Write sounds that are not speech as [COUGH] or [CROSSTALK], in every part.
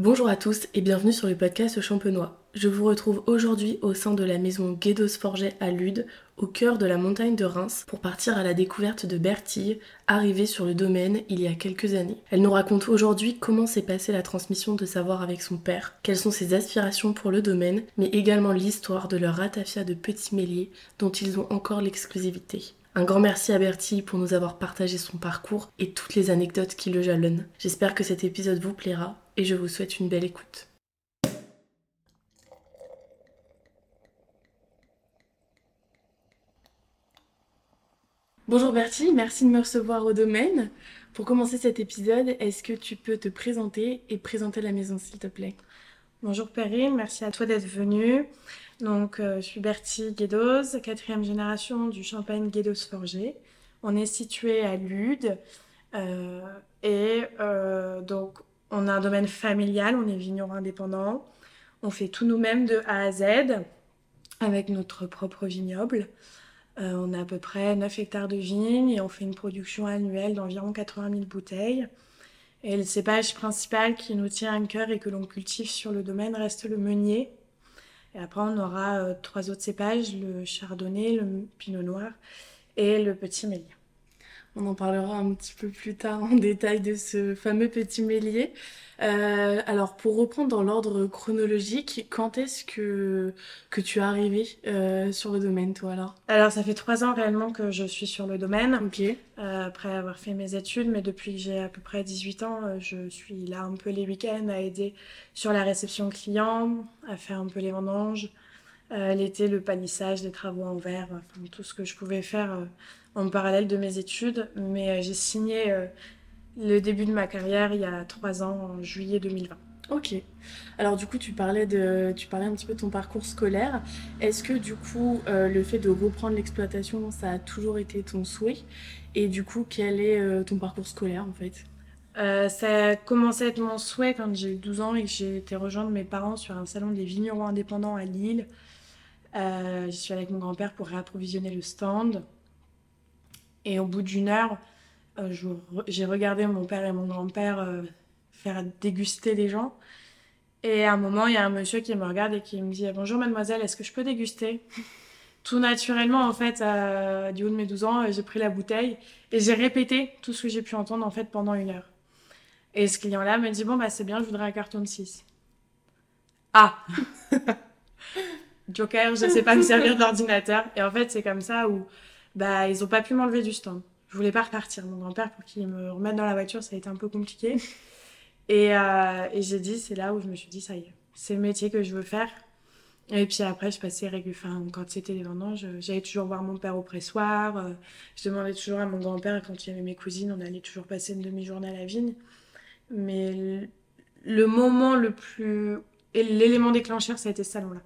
Bonjour à tous et bienvenue sur le podcast Champenois. Je vous retrouve aujourd'hui au sein de la maison Guédos Forget à Lude, au cœur de la montagne de Reims, pour partir à la découverte de Bertille, arrivée sur le domaine il y a quelques années. Elle nous raconte aujourd'hui comment s'est passée la transmission de savoir avec son père, quelles sont ses aspirations pour le domaine, mais également l'histoire de leur ratafia de petits méliers dont ils ont encore l'exclusivité. Un grand merci à Bertie pour nous avoir partagé son parcours et toutes les anecdotes qui le jalonnent. J'espère que cet épisode vous plaira et je vous souhaite une belle écoute. Bonjour Bertie, merci de me recevoir au domaine. Pour commencer cet épisode, est-ce que tu peux te présenter et présenter la maison s'il te plaît? Bonjour Perrine, merci à toi d'être venue. Donc, euh, je suis Bertie Guédos, quatrième génération du champagne Guédos Forgé. On est situé à Lude. Euh, et euh, donc, on a un domaine familial, on est vigneron indépendant. On fait tout nous-mêmes de A à Z avec notre propre vignoble. Euh, on a à peu près 9 hectares de vignes et on fait une production annuelle d'environ 80 000 bouteilles. Et le cépage principal qui nous tient à cœur et que l'on cultive sur le domaine reste le meunier. Et après, on aura euh, trois autres cépages, le chardonnay, le pinot noir et le petit mélier. On en parlera un petit peu plus tard en [LAUGHS] détail de ce fameux petit mélier. Euh, alors pour reprendre dans l'ordre chronologique, quand est-ce que, que tu es arrivé euh, sur le domaine toi alors? Alors ça fait trois ans réellement que je suis sur le domaine. Ok. Euh, après avoir fait mes études, mais depuis que j'ai à peu près 18 ans, je suis là un peu les week-ends à aider sur la réception client, à faire un peu les vendanges. L'été, le palissage, les travaux en verre, enfin, tout ce que je pouvais faire en parallèle de mes études. Mais euh, j'ai signé euh, le début de ma carrière il y a trois ans, en juillet 2020. Ok. Alors du coup, tu parlais de, tu parlais un petit peu de ton parcours scolaire. Est-ce que du coup, euh, le fait de reprendre l'exploitation, ça a toujours été ton souhait? Et du coup, quel est ton parcours scolaire en fait? Ça a commencé à être mon souhait quand j'ai eu 12 ans et que j'ai été rejoindre mes parents sur un salon des vignerons indépendants à Lille. je suis allée avec mon grand-père pour réapprovisionner le stand. Et au bout d'une heure, euh, j'ai regardé mon père et mon grand-père euh, faire déguster les gens. Et à un moment, il y a un monsieur qui me regarde et qui me dit Bonjour mademoiselle, est-ce que je peux déguster? [LAUGHS] Tout naturellement, en fait, du haut de mes 12 ans, j'ai pris la bouteille et j'ai répété tout ce que j'ai pu entendre en fait pendant une heure. Et ce client-là me dit Bon, bah c'est bien, je voudrais un carton de 6. Ah [LAUGHS] Joker, je ne sais pas me servir d'ordinateur. Et en fait, c'est comme ça où bah ils ont pas pu m'enlever du stand. Je voulais pas repartir. Mon grand-père, pour qu'il me remette dans la voiture, ça a été un peu compliqué. [LAUGHS] Et, euh, et j'ai dit, c'est là où je me suis dit, ça y est, c'est le métier que je veux faire. Et puis après, je passais régulièrement, quand c'était les vendanges, j'allais toujours voir mon père au pressoir. Euh, je demandais toujours à mon grand-père, quand il y avait mes cousines, on allait toujours passer une demi-journée à la vigne. Mais le, moment le plus. Et l'élément déclencheur, ça a été ce salon-là.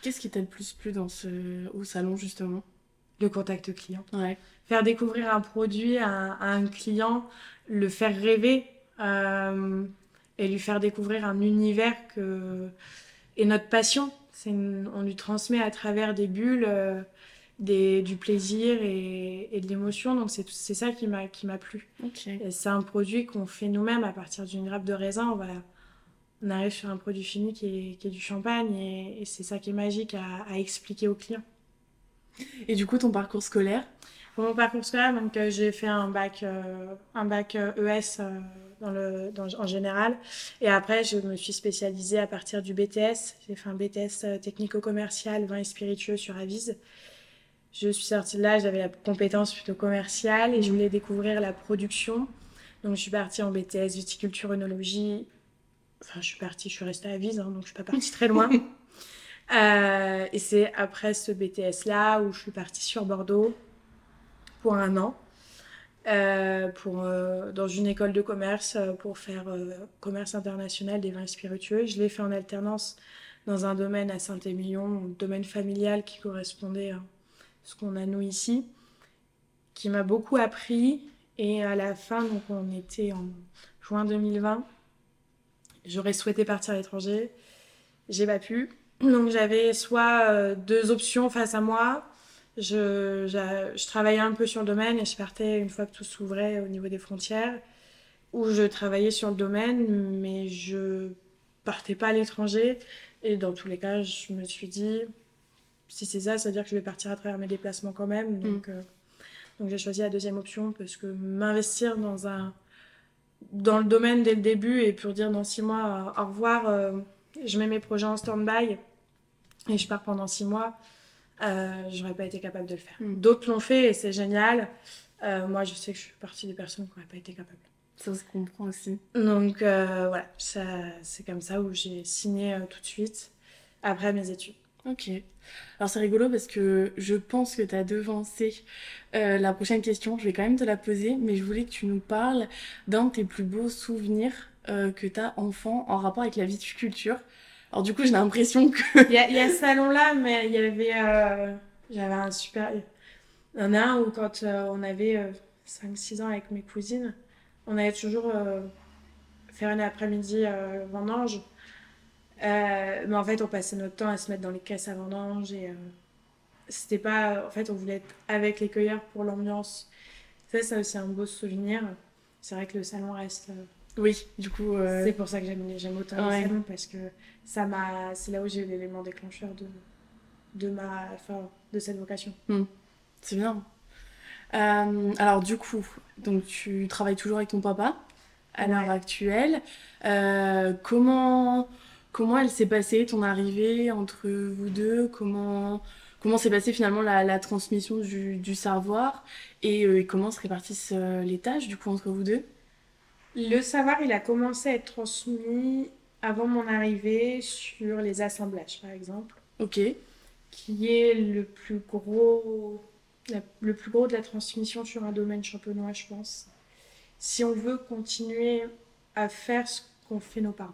Qu'est-ce qui t'a le plus plu dans ce... au salon, justement? Le contact client. Ouais. Faire découvrir un produit à, un client, le faire rêver euh, et lui faire découvrir un univers que... et notre passion. On lui transmet à travers des bulles euh, des, du plaisir et, et de l'émotion. Donc c'est ça qui m'a plu. C'est un produit qu'on fait nous-mêmes à partir d'une grappe de raisin. On, va, on arrive sur un produit fini qui est, qui est du champagne et, c'est ça qui est magique à, à expliquer aux clients. Et du coup, ton parcours scolaire Pour mon parcours scolaire, donc euh, j'ai fait un bac, euh, un bac ES euh, e dans le, dans, en général. Et après, je me suis spécialisée à partir du BTS. J'ai fait un BTS technico-commercial, vin et spiritueux sur Avise. Je suis sortie de là, j'avais la compétence plutôt commerciale et je voulais découvrir la production. Donc, je suis partie en BTS viticulture œnologie. Enfin, je suis partie, je suis restée à Avise, hein, donc je suis pas partie très loin. [LAUGHS] Euh, et c'est après ce BTS-là où je suis partie sur Bordeaux pour un an. Euh, pour, euh, dans une école de commerce pour faire commerce international des vins spiritueux. Je l'ai fait en alternance dans un domaine à Saint-Émilion, domaine familial qui correspondait à ce qu'on a nous ici, qui m'a beaucoup appris. Et à la fin, donc on était en juin 2020, j'aurais souhaité partir à l'étranger, j'ai pas pu. Donc j'avais soit euh, deux options face à moi. Je, je, travaillais un peu sur le domaine et je partais une fois que tout s'ouvrait au niveau des frontières. Ou je travaillais sur le domaine, mais je partais pas à l'étranger. Et dans tous les cas, je me suis dit, si c'est ça, ça veut dire que je vais partir à travers mes déplacements quand même. Donc, euh, donc j'ai choisi la deuxième option parce que m'investir dans un dans le domaine dès le début et pour dire dans six mois au revoir, je mets mes projets en stand-by et je pars pendant six mois, euh, j'aurais pas été capable de le faire. Mm. D'autres l'ont fait et c'est génial. Euh, moi, je sais que je suis partie des personnes qui n'auraient pas été capables. Ça se comprend aussi. Donc euh, voilà, c'est comme ça où j'ai signé tout de suite après mes études. Ok. Alors c'est rigolo parce que je pense que tu as devancé la prochaine question. Je vais quand même te la poser, mais je voulais que tu nous parles d'un de tes plus beaux souvenirs que tu as enfant en rapport avec la viticulture. Alors du coup, j'ai l'impression que... il, y a, y ce salon-là, mais il y avait... Euh, j'avais un super... Il y en a un où quand euh, on avait 5-6 euh, ans avec mes cousines, on allait toujours faire une après-midi vendange. mais en fait, on passait notre temps à se mettre dans les caisses à vendange et c'était pas... En fait, on voulait être avec les cueilleurs pour l'ambiance. Ça, c'est aussi un beau souvenir. C'est vrai que le salon reste oui, du coup. Euh, c'est pour ça que j'aime autant le salon parce que ça m'a, c'est là où j'ai eu l'élément déclencheur de, de ma, enfin, de cette vocation. Hmm. C'est bien. Euh, alors du coup, donc tu travailles toujours avec ton papa à l'heure actuelle. Euh, comment comment elle s'est passée ton arrivée entre vous deux? Comment comment s'est passée finalement la, la transmission du, du savoir? Et comment se répartissent les tâches du coup entre vous deux? Le savoir, il a commencé à être transmis avant mon arrivée sur les assemblages, par exemple. Ok. Qui est le plus gros, le plus gros de la transmission sur un domaine champenois, je pense. Si on veut continuer à faire ce qu'ont fait nos parents.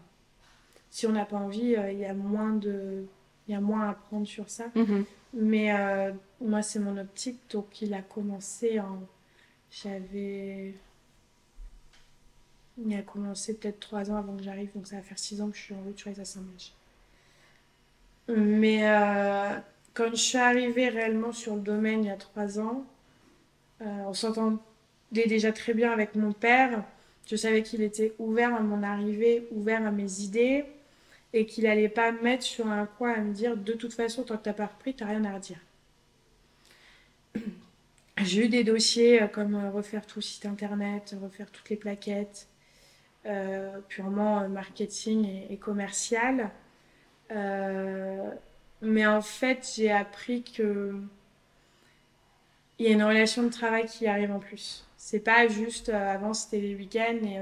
Si on n'a pas envie, euh, il y a moins de, il y a moins à apprendre sur ça. Mhm. Mais euh, moi, c'est mon optique, donc il a commencé en, j'avais il a commencé peut-être trois ans avant que j'arrive, donc ça va faire six ans que je suis en route sur les assemblages. Mais euh, quand je suis arrivée réellement sur le domaine il y a trois ans, euh, on s'entendait déjà très bien avec mon père. Je savais qu'il était ouvert à mon arrivée, ouvert à mes idées, et qu'il allait pas me mettre sur un coin à me dire de toute façon, tant que t'as pas repris, t'as rien à redire. [CLEARS THROAT] J'ai eu des dossiers euh, comme refaire tout le site internet, refaire toutes les plaquettes, euh, purement euh, marketing et, commercial. Euh, mais en fait, j'ai appris que il y a une relation de travail qui arrive en plus. C'est pas juste avant c'était les week-ends et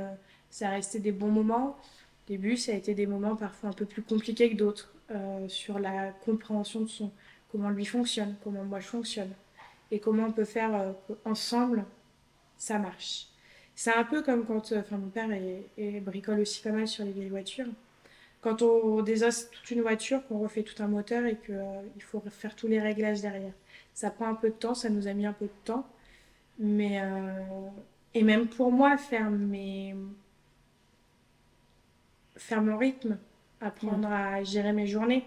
ça restait des bons moments. Au début, ça a été des moments parfois un peu plus compliqués que d'autres sur la compréhension de son comment lui fonctionne, comment moi je fonctionne et comment on peut faire ensemble ça marche. C'est un peu comme quand, euh, enfin mon père bricole aussi pas mal sur les vieilles voitures. Quand on désosse toute une voiture, qu'on refait tout un moteur et qu'il euh, faut faire tous les réglages derrière. Ça prend un peu de temps, ça nous a mis un peu de temps. Mais, euh, et même pour moi, faire, mes... faire mon rythme, apprendre à gérer mes journées,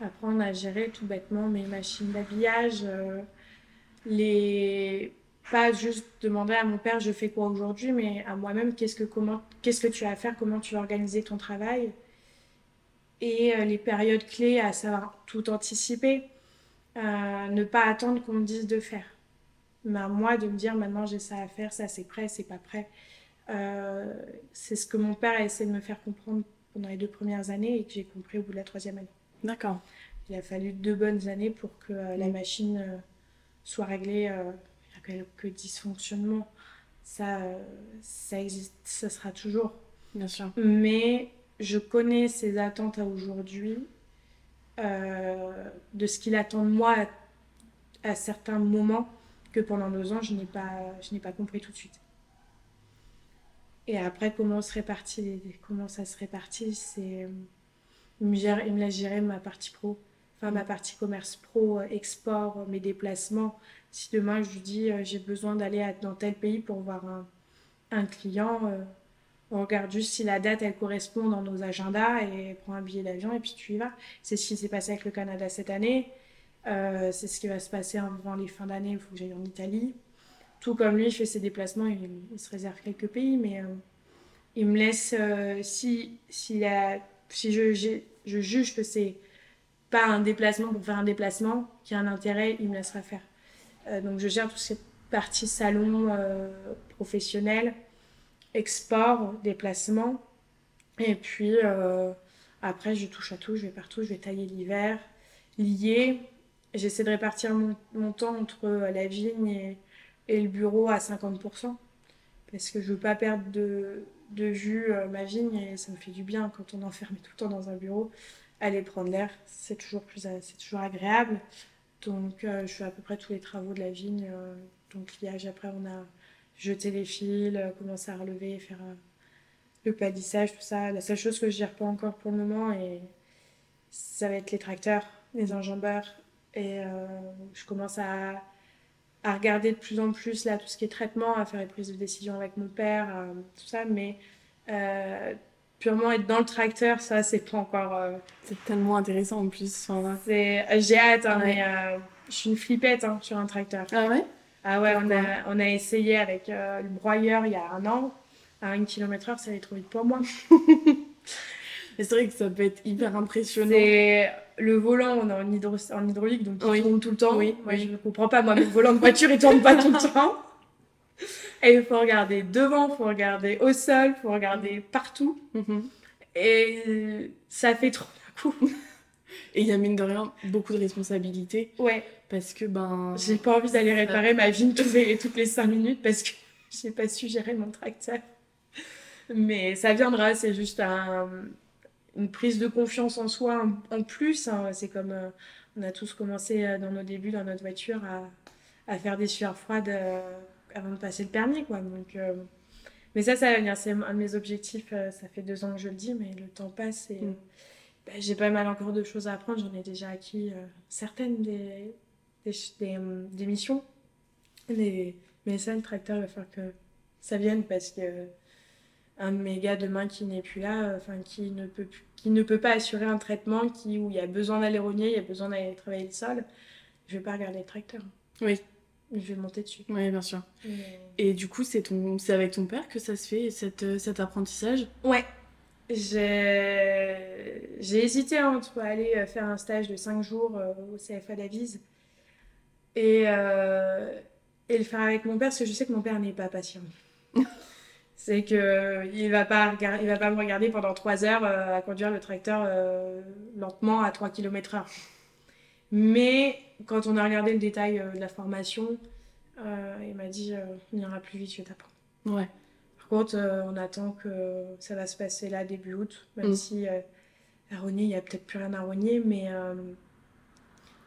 apprendre à gérer tout bêtement mes machines d'habillage, les pas juste demander à mon père je fais quoi aujourd'hui, mais à moi-même qu'est-ce que comment qu'est-ce que tu as à faire, comment tu vas organiser ton travail et euh, les périodes clés à savoir tout anticiper, euh, ne pas attendre qu'on me dise de faire, mais à moi de me dire maintenant j'ai ça à faire, ça c'est prêt, c'est pas prêt. Euh, c'est ce que mon père a essayé de me faire comprendre pendant les deux premières années et que j'ai compris au bout de la troisième année. D'accord. Il a fallu deux bonnes années pour que la machine soit réglée quelques dysfonctionnements, ça, ça existe, ça sera toujours. Bien sûr. Mais je connais ses attentes à aujourd'hui, euh, de ce qu'il attend de moi à, certains moments que pendant deux ans, je n'ai pas, je n'ai pas compris tout de suite. Et après, comment, se répartit, comment ça se répartit, c'est... Il me, gère, il me laisse gérer ma partie pro, ma partie commerce pro, export, mes déplacements, si demain je lui dis euh, j'ai besoin d'aller dans tel pays pour voir un, client, euh, on regarde juste si la date elle correspond dans nos agendas et prend un billet d'avion et puis tu y vas. C'est ce qui s'est passé avec le Canada cette année. Euh, c'est ce qui va se passer avant les fins d'année. Il faut que j'aille en Italie. Tout comme lui, il fait ses déplacements, il, se réserve quelques pays, mais il me laisse, si, si, la, si je, je juge que c'est pas un déplacement pour faire un déplacement, qui a un intérêt, il me laissera faire. donc je gère toute cette partie salon professionnel, export, déplacement. Et puis après, je touche à tout, je vais partout, je vais tailler l'hiver, lier. J'essaie de répartir mon, temps entre la vigne et, le bureau à 50%. Parce que je veux pas perdre de, de vue euh, ma vigne et ça me fait du bien quand on est enfermé tout le temps dans un bureau. Aller prendre l'air, c'est toujours, plus, c'est toujours agréable. Donc, euh, je fais à peu près tous les travaux de la vigne. Euh, donc, liage, après, on a jeté les fils, commencé à relever, faire le palissage, tout ça. La seule chose que je gère pas encore pour le moment, et ça va être les tracteurs, les enjambeurs. Et euh, je commence à, à, regarder de plus en plus là tout ce qui est traitement, à faire les prises de décision avec mon père, euh, tout ça. Mais euh, purement être dans le tracteur, ça, c'est pas encore. C'est tellement intéressant en plus. c'est J'ai hâte, hein, mais je suis une flippette hein, sur un tracteur. Ah ouais? Ah ouais, on a, on a essayé avec le broyeur il y a un an à 1 km heure, ça allait trop vite pour moi. [LAUGHS] c'est vrai que ça peut être hyper impressionnant. C'est le volant, on est en, en hydraulique, donc il tourne tout le temps. Oui, moi, je ne comprends pas, moi, le volant de voiture, il tourne pas tout le [LAUGHS] temps. Et il faut regarder devant, il faut regarder au sol, il faut regarder partout. Mhm. Et ça fait trop d'un coup. [LAUGHS] Et il y a mine de rien beaucoup de responsabilités. Ouais. Parce que ben. J'ai pas envie d'aller réparer ma vigne [LAUGHS] toutes les, toutes les 5 minutes parce que [LAUGHS] j'ai pas su gérer mon tracteur. Mais ça viendra, c'est juste une prise de confiance en soi en, plus. Hein. C'est comme euh, on a tous commencé euh, dans nos débuts dans notre voiture à, faire des sueurs froides euh, avant de passer le permis. Quoi. Donc, mais ça, ça va venir. C'est un de mes objectifs. ça fait deux ans que je le dis, mais le temps passe et mm. bah, j'ai pas mal encore de choses à apprendre. J'en ai déjà acquis certaines des, des, missions. mais ça, le tracteur, il va falloir que ça vienne parce que un de mes gars demain qui n'est plus là, euh, enfin qui ne peut qui ne peut pas assurer un traitement qui où il y a besoin d'aller rogner, il y a besoin d'aller travailler le sol, je vais pas regarder le tracteur. Oui. Je vais monter dessus. Oui, bien sûr. Et du coup, c'est ton avec ton père que ça se fait cette, euh, cet apprentissage? Ouais. J'ai hésité entre aller euh, faire un stage de 5 jours au CFA d'Avise et et le faire avec mon père parce que je sais que mon père n'est pas patient. [LAUGHS] c'est que il va pas il va pas me regarder pendant 3 heures euh, à conduire le tracteur euh, lentement à 3 km heure. Mais quand on a regardé le détail euh, de la formation, il m'a dit on ira plus vite, je vais t'apprendre. Ouais. Par contre, on attend que ça va se passer là début août, même mm. si à rogner, il y a peut-être plus rien à rogner, mais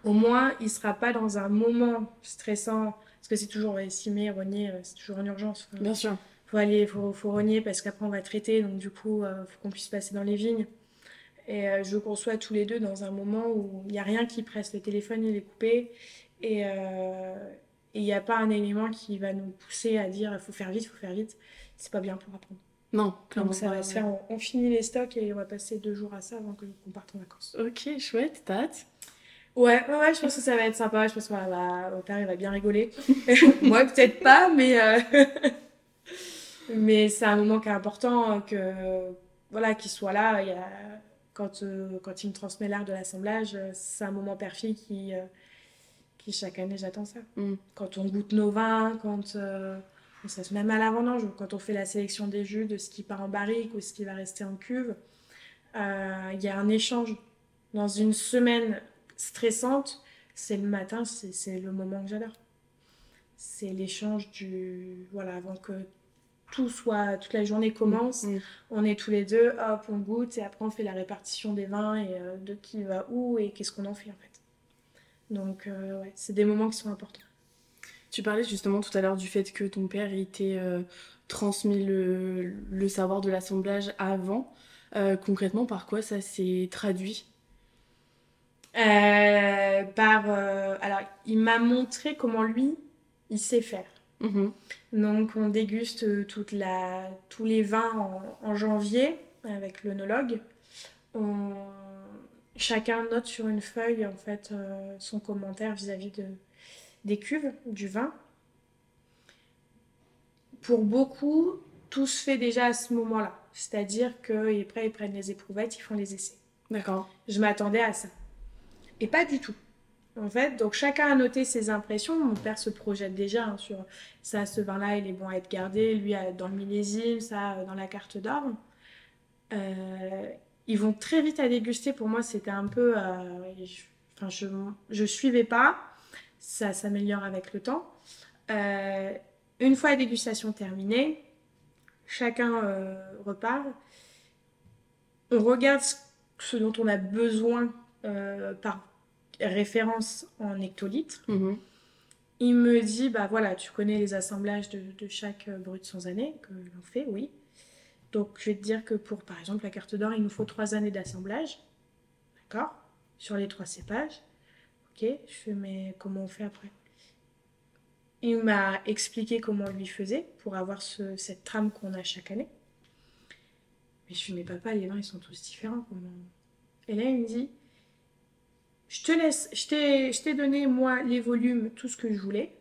au moins il sera pas dans un moment stressant parce que c'est toujours estimé rogner, c'est toujours en urgence. Bien sûr faut aller, faut, faut rogner parce qu'après on va traiter, donc du coup, il euh, faut qu'on puisse passer dans les vignes. Et euh, je conçois tous les deux dans un moment où il n'y a rien qui presse, le téléphone il est coupé et euh, il n'y a pas un élément qui va nous pousser à dire il faut faire vite, il faut faire vite. C'est pas bien pour apprendre. Non, clairement. Donc ça va se faire, on, finit les stocks et on va passer deux jours à ça avant qu'on parte en vacances. Ok, chouette, t'as hâte? Ouais, ouais, je pense que ça va être sympa. Je pense que mon père il va bien rigoler. [LAUGHS] Moi peut-être pas, mais [LAUGHS] Mais c'est un moment qui est important, que voilà, qu'il soit là. Il y a, quand, euh, quand il me transmet l'art de l'assemblage, c'est un moment perfide qui, euh, qui chaque année j'attends ça. Mm. Quand on goûte nos vins, quand euh, ça se même à l'avant-dange, quand on fait la sélection des jus, de ce qui part en barrique ou ce qui va rester en cuve, il y a un échange. Dans une semaine stressante, c'est le matin, c'est le moment que j'adore. C'est l'échange du. Voilà, avant que tout soit, toute la journée commence, mm, mm. on est tous les deux, hop, on goûte et après on fait la répartition des vins et euh, de qui va où et qu'est-ce qu'on en fait en fait. Donc euh, ouais, c'est des moments qui sont importants. Tu parlais justement tout à l'heure du fait que ton père était euh, transmis le, le, savoir de l'assemblage avant. concrètement, par quoi ça s'est traduit? Par alors, il m'a montré comment lui il sait faire. Mhm. Donc on déguste euh, toute la, tous les vins en, janvier avec l'œnologue. Chacun note sur une feuille en fait euh, son commentaire vis-à-vis de, des cuves, du vin. Pour beaucoup, tout se fait déjà à ce moment-là. C'est-à-dire qu'après, ils prennent les éprouvettes, ils font les essais. D'accord. Je m'attendais à ça. Et pas du tout. En fait, donc chacun a noté ses impressions. Mon père se projette déjà hein, sur ça, ce vin-là, il est bon à être gardé. Lui, dans le millésime, ça, dans la carte d'or. Euh, ils vont très vite à déguster. Pour moi, c'était un peu. Euh, je, je suivais pas. Ça s'améliore avec le temps. Euh, une fois la dégustation terminée, chacun repart. On regarde ce dont on a besoin par référence en hectolitres. Mhm. Il me dit, bah voilà, tu connais les assemblages de, de chaque brut sans année, que l'on fait, oui. Donc, je vais te dire que pour, par exemple, la carte d'or, il nous faut trois années d'assemblage. D'accord? Sur les trois cépages. Ok Je fais, mais comment on fait après? Il m'a expliqué comment on lui faisait pour avoir cette trame qu'on a chaque année. Mais je fais, mais papa, les vins, ils sont tous différents. Comment... Et là, il me dit, je te laisse, je t'ai donné, moi, les volumes, tout ce que je voulais.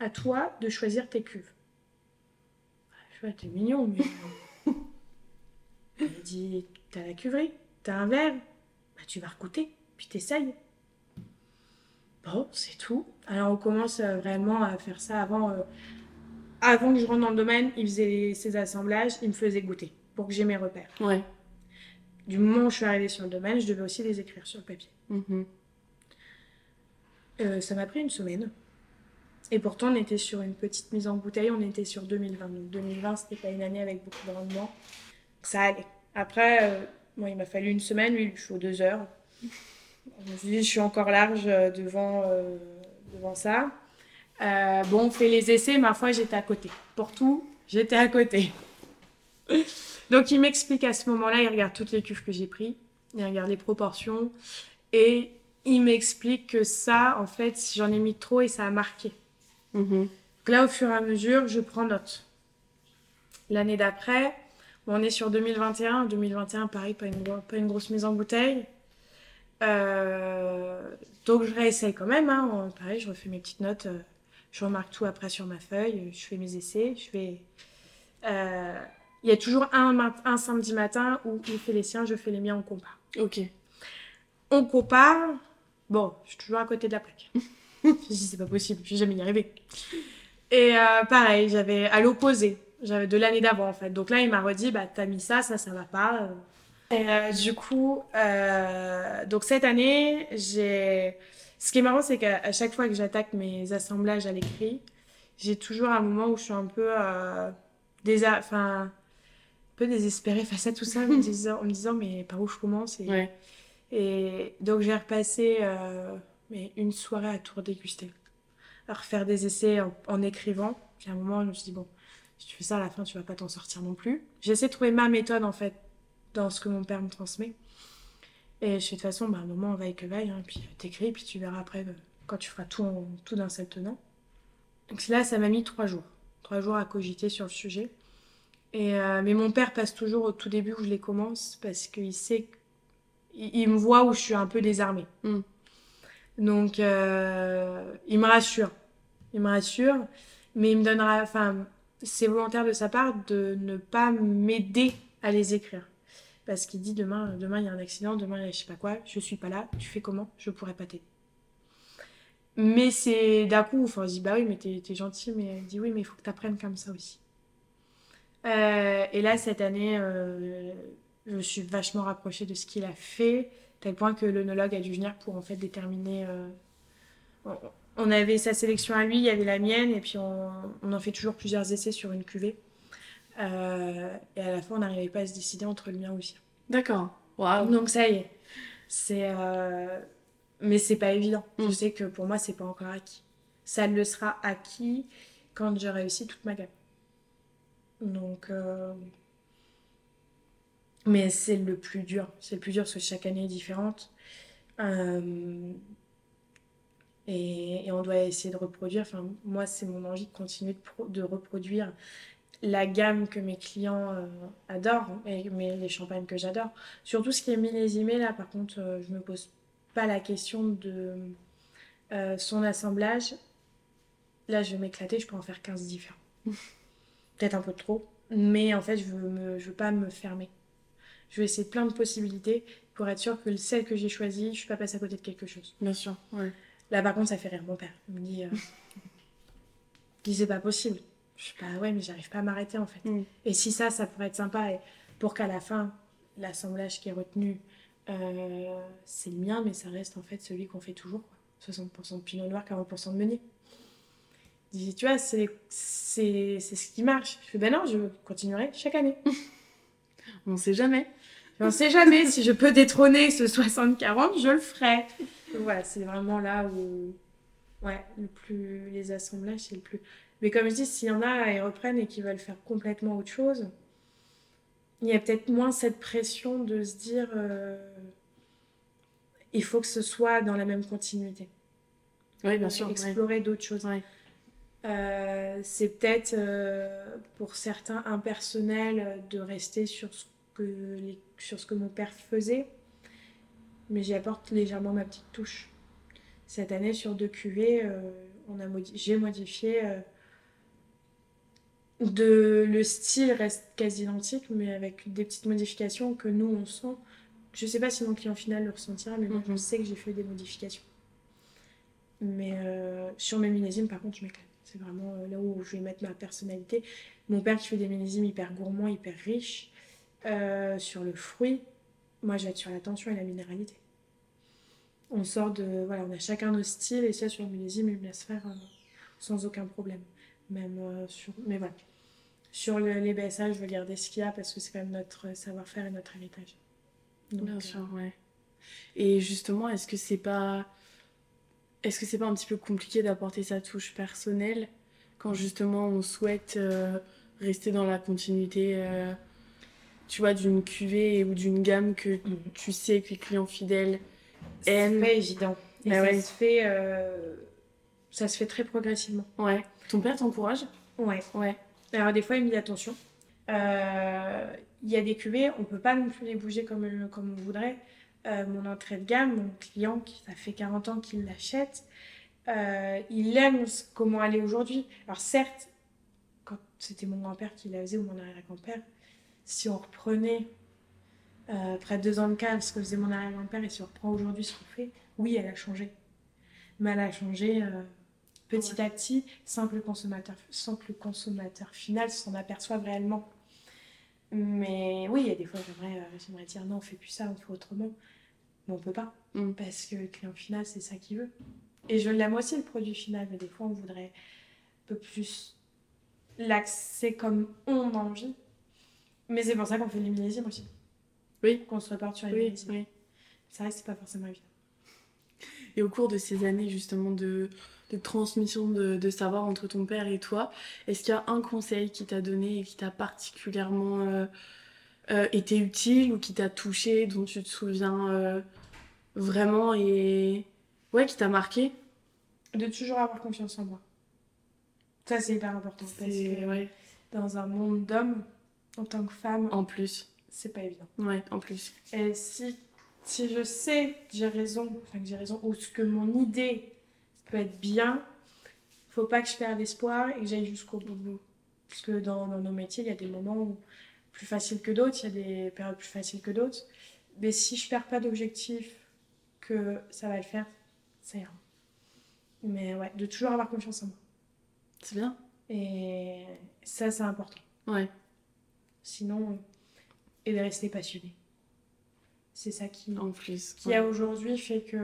À toi de choisir tes cuves. Je fais, t'es mignon, mais. [LAUGHS] Elle dit T'as la cuverie T'as un verre Bah, tu vas recoûter, puis t'essayes. Bon, c'est tout. Alors, on commence euh, vraiment à faire ça avant. Euh, avant que je rentre dans le domaine, il faisait ses assemblages, il me faisait goûter pour que j'ai mes repères. Ouais. Du moment où je suis arrivée sur le domaine, je devais aussi les écrire sur le papier. Mm-hmm. Euh, ça m'a pris une semaine. Et pourtant, on était sur une petite mise en bouteille, on était sur 2020. Donc 2020, c'était pas une année avec beaucoup de rendement ça allait. Après, euh, il m'a fallu une semaine, lui, il faut deux heures. Je je suis encore large euh, devant, euh, devant ça. bon, on fait les essais, ma foi, j'étais à côté. Pour tout, j'étais à côté. [LAUGHS] Donc, il m'explique à ce moment-là, il regarde toutes les cuves que j'ai pris, il regarde les proportions, et il m'explique que ça, en fait, j'en ai mis trop et ça a marqué. Mm-hmm. là, au fur et à mesure, je prends note. L'année d'après, on est sur 2021. 2021, pareil, pas une, pas une grosse mise en bouteille. Euh, donc je réessaye quand même. Hein. Pareil, je refais mes petites notes. Euh, je remarque tout après sur ma feuille. Je fais mes essais. Je fais. Euh, il y a toujours un, un samedi matin où il fait les siens, je fais les miens, on compare. Ok. On compare. Bon, je suis toujours à côté de la plaque. je dis c'est pas possible, je vais jamais y arriver. Et pareil, j'avais à l'opposé. J'avais de l'année d'avant en fait. Donc là, il m'a redit, bah t'as mis ça, ça, ça va pas. Et euh, du coup, euh, donc cette année, j'ai. Ce qui est marrant, c'est qu'à chaque fois que j'attaque mes assemblages à l'écrit, j'ai toujours un moment où je suis un peu euh, enfin, un peu désespérée face à tout ça, en me [LAUGHS] disant, en me disant mais par où je commence et, et donc j'ai repassé euh, une soirée à tout redéguster, à refaire des essais en, écrivant. Puis à un moment, je me suis dit bon, si tu fais ça à la fin, tu vas pas t'en sortir non plus. J'essaie de trouver ma méthode en fait dans ce que mon père me transmet. Et je fais de toute façon, bah, à un moment, on va que vaille, hein, puis t'écris, puis tu verras après euh, quand tu feras tout, tout d'un seul tenant. Donc là, ça m'a mis trois jours. Trois jours à cogiter sur le sujet. Et, euh, mais mon père passe toujours au tout début où je les commence parce qu'il sait. Il, me voit où je suis un peu désarmée. Hmm. Donc, euh, il me rassure. Il me rassure. Mais il me donnera. Enfin, c'est volontaire de sa part de ne pas m'aider à les écrire. Parce qu'il dit demain, demain il y a un accident, demain il y a je sais pas quoi, je suis pas là, tu fais comment? Je pourrais pas t'aider. Mais c'est d'un coup, enfin, on se dit bah oui, mais t'es, gentil, mais il dit oui, mais il faut que tu apprennes comme ça aussi. Euh, et là, cette année, euh, je me suis vachement rapprochée de ce qu'il a fait, tel point que l'onologue a dû venir pour en fait déterminer. Euh, on avait sa sélection à lui, il y avait la mienne, et puis on, en fait toujours plusieurs essais sur une cuvée. Euh, et à la fin, on n'arrivait pas à se décider entre le mien ou le sien. D'accord. Donc ça y est. C'est, euh... mais c'est pas évident. Je mm. sais que pour moi, c'est pas encore acquis. Ça le sera acquis quand j'ai réussi toute ma gamme. Donc, euh, mais c'est le plus dur. C'est le plus dur parce que chaque année est différente. Euh, et, on doit essayer de reproduire. Enfin, moi, c'est mon envie de continuer de, reproduire la gamme que mes clients euh, adorent et mais les champagnes que j'adore. Surtout ce qui est millésimé, là, par contre, euh, je me pose pas la question de euh, son assemblage. Là, je vais m'éclater, je peux en faire 15 différents. [LAUGHS] Peut-être un peu trop, Mais en fait, je veux, me, je veux pas me fermer. Je vais essayer plein de possibilités pour être sûr que celle que j'ai choisie, je suis pas passée à côté de quelque chose. Bien sûr, ouais. Là, par contre, ça fait rire mon père. Il me dit, euh... [LAUGHS] il dit, c'est pas possible. Je suis pas, ouais, mais j'arrive pas à m'arrêter en fait. Mm. Et si ça, ça pourrait être sympa, et pour qu'à la fin, l'assemblage qui est retenu, euh, c'est le mien, mais ça reste en fait celui qu'on fait toujours. quoi. 60% de pinot noir, 40% de meunier. Il dit, tu vois, c'est c'est c'est ce qui marche. Je fais, ben non, je continuerai chaque année. [LAUGHS] On sait jamais. [LAUGHS] On sait jamais, si je peux détrôner ce 60-40, je le ferai. Voilà, c'est vraiment là où, ouais, le plus, les assemblages, c'est le plus. Mais comme je dis, s'il y en a, ils reprennent et qui veulent faire complètement autre chose, il y a peut-être moins cette pression de se dire, euh, il faut que ce soit dans la même continuité. Oui, bien sûr. ouais. Explorer d'autres choses. Ouais. Euh, c'est peut-être euh, pour certains impersonnel de rester sur ce que les- sur ce que mon père faisait, mais j'y apporte légèrement ma petite touche. Cette année sur deux cuvées, euh, on a modi- j'ai modifié euh, de le style reste quasi identique, mais avec des petites modifications que nous on sent. Je sais pas si mon client final le ressentira, mais moi je Mhm. sais que j'ai fait des modifications. Mais euh, sur mes millésimes, par contre, je m'éclate. C'est vraiment là où je vais mettre ma personnalité. Mon père qui fait des millésimes hyper gourmands, hyper riches. Euh, sur le fruit, moi je vais être sur la tension et la minéralité. On sort de. Voilà, on a chacun nos styles et ça sur le millésime, il me laisse faire euh, sans aucun problème. Même euh, sur. Mais voilà. Sur le- les BSA, je veux garder ce qu'il y a parce que c'est quand même notre savoir-faire et notre héritage. Donc, Bien sûr, ouais. Et justement, est-ce que c'est pas est-ce que c'est pas un petit peu compliqué d'apporter sa touche personnelle quand justement on souhaite rester dans la continuité tu vois d'une cuvée ou d'une gamme que tu sais que les clients fidèles C'est aiment pas évident. Et Bah ça ouais. se fait. euh, Ça se fait très progressivement. Ouais. Ton père t'encourage? Ouais. Ouais. Alors des fois, il me dit attention. Euh, Il y a des cuvées, on peut pas non plus les bouger comme, comme on voudrait. Euh, mon entrée de gamme, mon client, qui ça fait 40 ans qu'il l'achète, il aime comment elle est aujourd'hui. Alors certes, quand c'était mon grand-père qui la faisait ou mon arrière-grand-père, si on reprenait euh, après deux ans de cave ce que faisait mon arrière-grand-père et si on reprend aujourd'hui ce qu'on fait, oui, elle a changé. Mais elle a changé euh, petit à petit, sans que le consommateur, sans que le consommateur final s'en aperçoive réellement. Mais oui, il y a des fois, j'aimerais, euh, j'aimerais dire non, on fait plus ça, on fait autrement. Mais on peut pas. Mm. Parce que le client final, c'est ça qu'il veut. Et je l'aime aussi, le produit final, mais des fois, on voudrait un peu plus l'axer comme on a envie. Mais c'est pour ça qu'on fait les millésimes aussi. Oui. Qu'on se reporte sur les Oui, millésimes. oui. C'est vrai que c'est pas forcément évident. Et au cours de ces années justement de, de transmission de, de savoir entre ton père et toi, est-ce qu'il y a un conseil qui t'a donné et qui t'a particulièrement euh, euh, été utile ou qui t'a touché, dont tu te souviens euh, vraiment et ouais, qui t'a marqué? De toujours avoir confiance en moi. Ça, c'est hyper important. Parce C'est- que ouais, dans un monde d'hommes, en tant que femme, en plus. c'est pas évident. Ouais, en plus. Et si, si je sais que j'ai raison, enfin que j'ai raison, ou que mon idée peut être bien, faut pas que je perde espoir et que j'aille jusqu'au bout. Parce que dans, dans nos métiers, il y a des moments où plus faciles que d'autres, il y a des périodes plus faciles que d'autres. Mais si je perds pas d'objectif, que ça va le faire, ça ira. Mais ouais, de toujours avoir confiance en moi. C'est bien Et ça, c'est important. Ouais, Sinon, et de rester passionné. C'est ça qui, en plus. qui a aujourd'hui fait que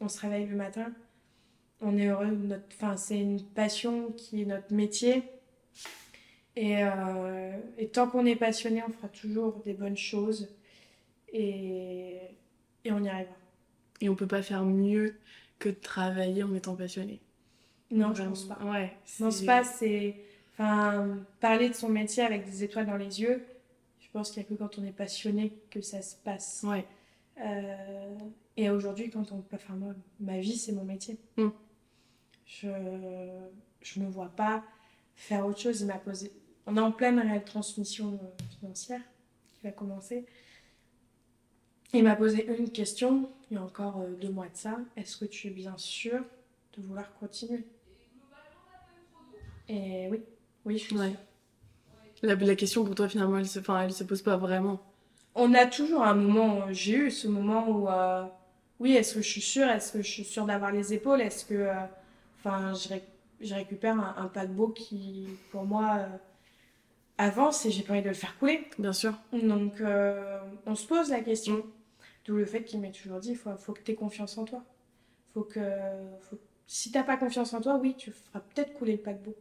on, se réveille le matin, on est heureux, notre, enfin, c'est une passion qui est notre métier. Et, euh, et tant qu'on est passionné, on fera toujours des bonnes choses et, et on y arrivera. Et on peut pas faire mieux que de travailler en étant passionné. Non, je pense pas. Ouais. Je pense pas, c'est. Enfin, parler de son métier avec des étoiles dans les yeux, je pense qu'il n'y a que quand on est passionné que ça se passe. Ouais. Euh, et aujourd'hui, quand on peut faire moi, ma vie, c'est mon métier. Mm. Je je me vois pas faire autre chose. Il m'a posé. On est en pleine réelle transmission euh, financière qui va commencer. Il m'a posé une question il y a encore euh, deux mois de ça. Est-ce que tu es bien sûr de vouloir continuer? Et oui, oui, je suis Ouais. sûre. La, la question pour toi, finalement, elle se, elle se pose pas vraiment. On a toujours un moment, j'ai eu ce moment où, euh, oui, est-ce que je suis sûre? Est-ce que je suis sûre d'avoir les épaules? Est-ce que, euh, je, ré- je récupère un, un paquebot qui, pour moi, euh, avance et j'ai pas envie de le faire couler. Bien sûr. Donc, euh, on se pose la question. Mm. D'où le fait qu'il m'ait toujours dit, il faut, faut que tu aies confiance en toi. Faut que, faut- si t'as pas confiance en toi, oui, tu feras peut-être couler le paquebot.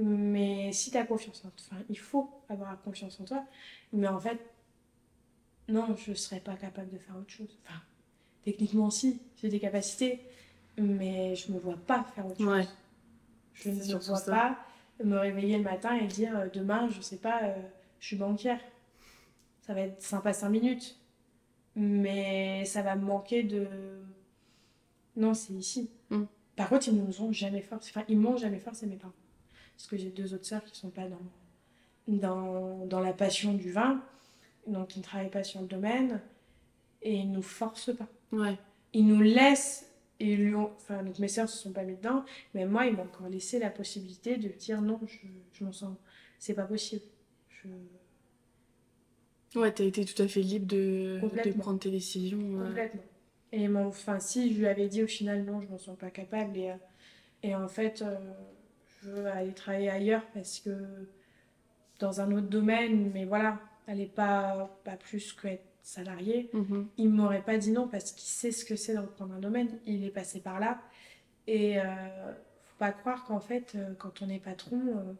Mais si tu as confiance en toi, enfin, il faut avoir confiance en toi. Mais en fait, non, je serais pas capable de faire autre chose. Enfin, techniquement, si, j'ai des capacités, mais je me vois pas faire autre Ouais. chose. Je ne me vois ça. pas me réveiller le matin et dire euh, demain, je sais pas, euh, je suis banquière. Ça va être sympa cinq minutes. Mais ça va me manquer de. Non, c'est ici. Mm. Par contre, ils nous ont jamais forcé. Enfin, ils m'ont jamais forcé, mes parents. Parce que j'ai deux autres sœurs qui sont pas dans, dans, dans la passion du vin. Donc, ils ne travaillent pas sur le domaine. Et ils nous forcent pas Ouais. ils nous laissent et ils lui ont- enfin donc mes sœurs se sont pas mis dedans mais moi ils m'ont encore laissé la possibilité de dire non je, je m'en sens c'est pas possible je Ouais, t'as été tout à fait libre de, prendre tes décisions. ouais. complètement et mon enfin si je lui avais dit au final non je m'en sens pas capable et, euh, et en fait euh, je veux aller travailler ailleurs parce que dans un autre domaine mais voilà elle est pas pas plus que être salariée Mhm. il m'aurait pas dit non parce qu'il sait ce que c'est de reprendre un domaine. Il est passé par là. Et euh, faut pas croire qu'en fait, euh, quand on est patron, euh,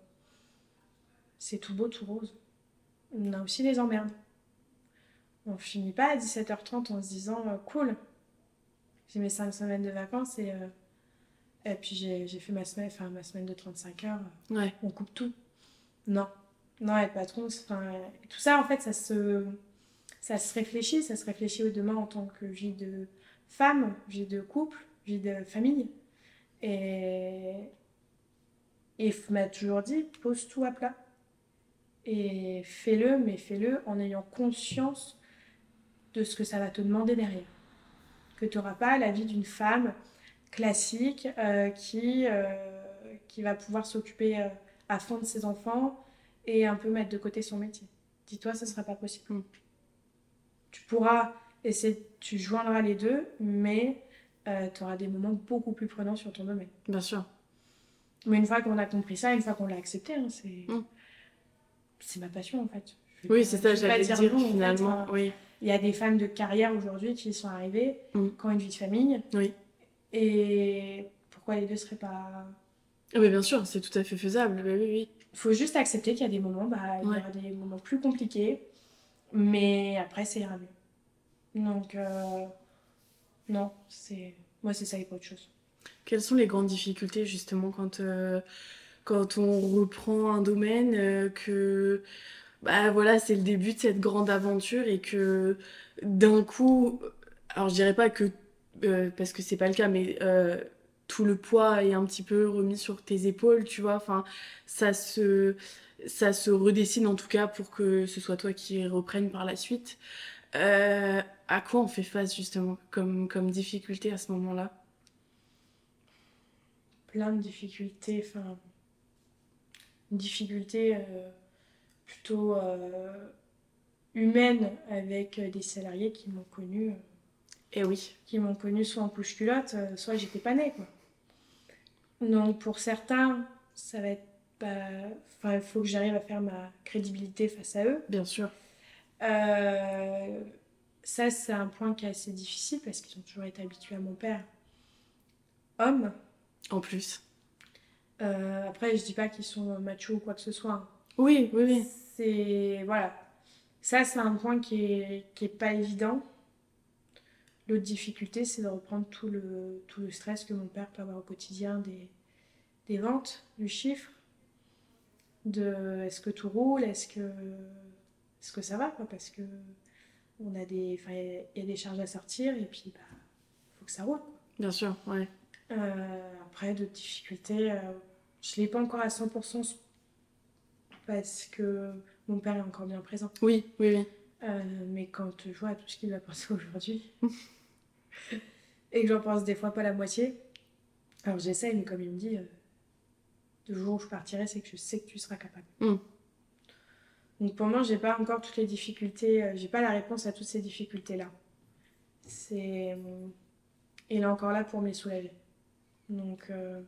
c'est tout beau, tout rose. On a aussi les emmerdes. On finit pas à 17h30 en se disant euh, cool, j'ai mes 5 semaines de vacances et, et puis j'ai fait ma semaine, enfin, ma semaine de 35 heures Ouais. on coupe tout. Non. Non, être patron, enfin, tout ça, en fait, ça se, ça se réfléchit. Ça se réfléchit au demain en tant que vie de femme, vie de couple, vie de famille. Et, et f- m'a toujours dit, pose tout à plat. Et fais-le, mais fais-le en ayant conscience de ce que ça va te demander derrière. Que tu n'auras pas la vie d'une femme classique euh, qui, euh, qui va pouvoir s'occuper euh, à fond de ses enfants et un peu mettre de côté son métier. Dis-toi, ce ne sera pas possible. Mm. Tu pourras essayer, tu joindras les deux, mais tu auras des moments beaucoup plus prenants sur ton domaine. Bien sûr. Mais une fois qu'on a compris ça, une fois qu'on l'a accepté, hein, c'est Mm. c'est ma passion en fait. Oui, c'est ça, j'allais dire, non, en fait, finalement. hein. Oui. Il y a des femmes de carrière aujourd'hui qui sont arrivées, Mm. qui ont une vie de famille. Oui. Et pourquoi les deux seraient pas. Ah, mais bien sûr, c'est tout à fait faisable. Oui, oui, oui. Il faut juste accepter qu'il y a des moments, bah, il y aura des moments plus compliqués, mais après, ça ira mieux. Donc, euh, non, c'est. Moi, c'est ça et pas autre chose. Quelles sont les grandes difficultés justement quand, euh, quand on reprend un domaine, euh, que bah voilà, c'est le début de cette grande aventure et que d'un coup, alors je dirais pas que euh, parce que c'est pas le cas, mais euh, tout le poids est un petit peu remis sur tes épaules, tu vois. Enfin, ça se ça se redessine en tout cas pour que ce soit toi qui reprenne par la suite. Euh, à quoi on fait face justement comme comme difficulté à ce moment-là? Plein de difficultés, enfin. Une difficulté euh, plutôt euh, humaine avec des salariés qui m'ont connu. Eh oui. qui m'ont connu soit en couche-culotte, euh, soit j'étais pas née, quoi. Donc pour certains, ça va être pas... Enfin, il faut que j'arrive à faire ma crédibilité face à eux. Bien sûr. Euh, Ça, c'est un point qui est assez difficile parce qu'ils ont toujours été habitués à mon père. Homme. En plus. Euh, après, je dis pas qu'ils sont machos ou quoi que ce soit. hein. Oui, oui, oui. C'est... Voilà. Ça, c'est un point qui est, qui est pas évident. L'autre difficulté, c'est de reprendre tout le, tout le stress que mon père peut avoir au quotidien des, des ventes, du chiffre, de est-ce que tout roule, est-ce que, est-ce que ça va, quoi, parce que on a des, il y a des charges à sortir et puis, bah, faut que ça roule. quoi. Bien sûr, ouais. Euh, après, d'autres difficultés, euh, je ne l'ai pas encore à 100% parce que mon père est encore bien présent. Oui, oui, oui. Euh, mais quand je vois tout ce qu'il va penser [LAUGHS] aujourd'hui et que j'en pense des fois pas la moitié, alors j'essaye, mais comme il me dit, euh, le jour où je partirai, c'est que je sais que tu seras capable. Mm. Donc pour moi, j'ai pas encore toutes les difficultés, euh, j'ai pas la réponse à toutes ces difficultés-là. C'est. Il est encore là pour me les soulager. Donc euh,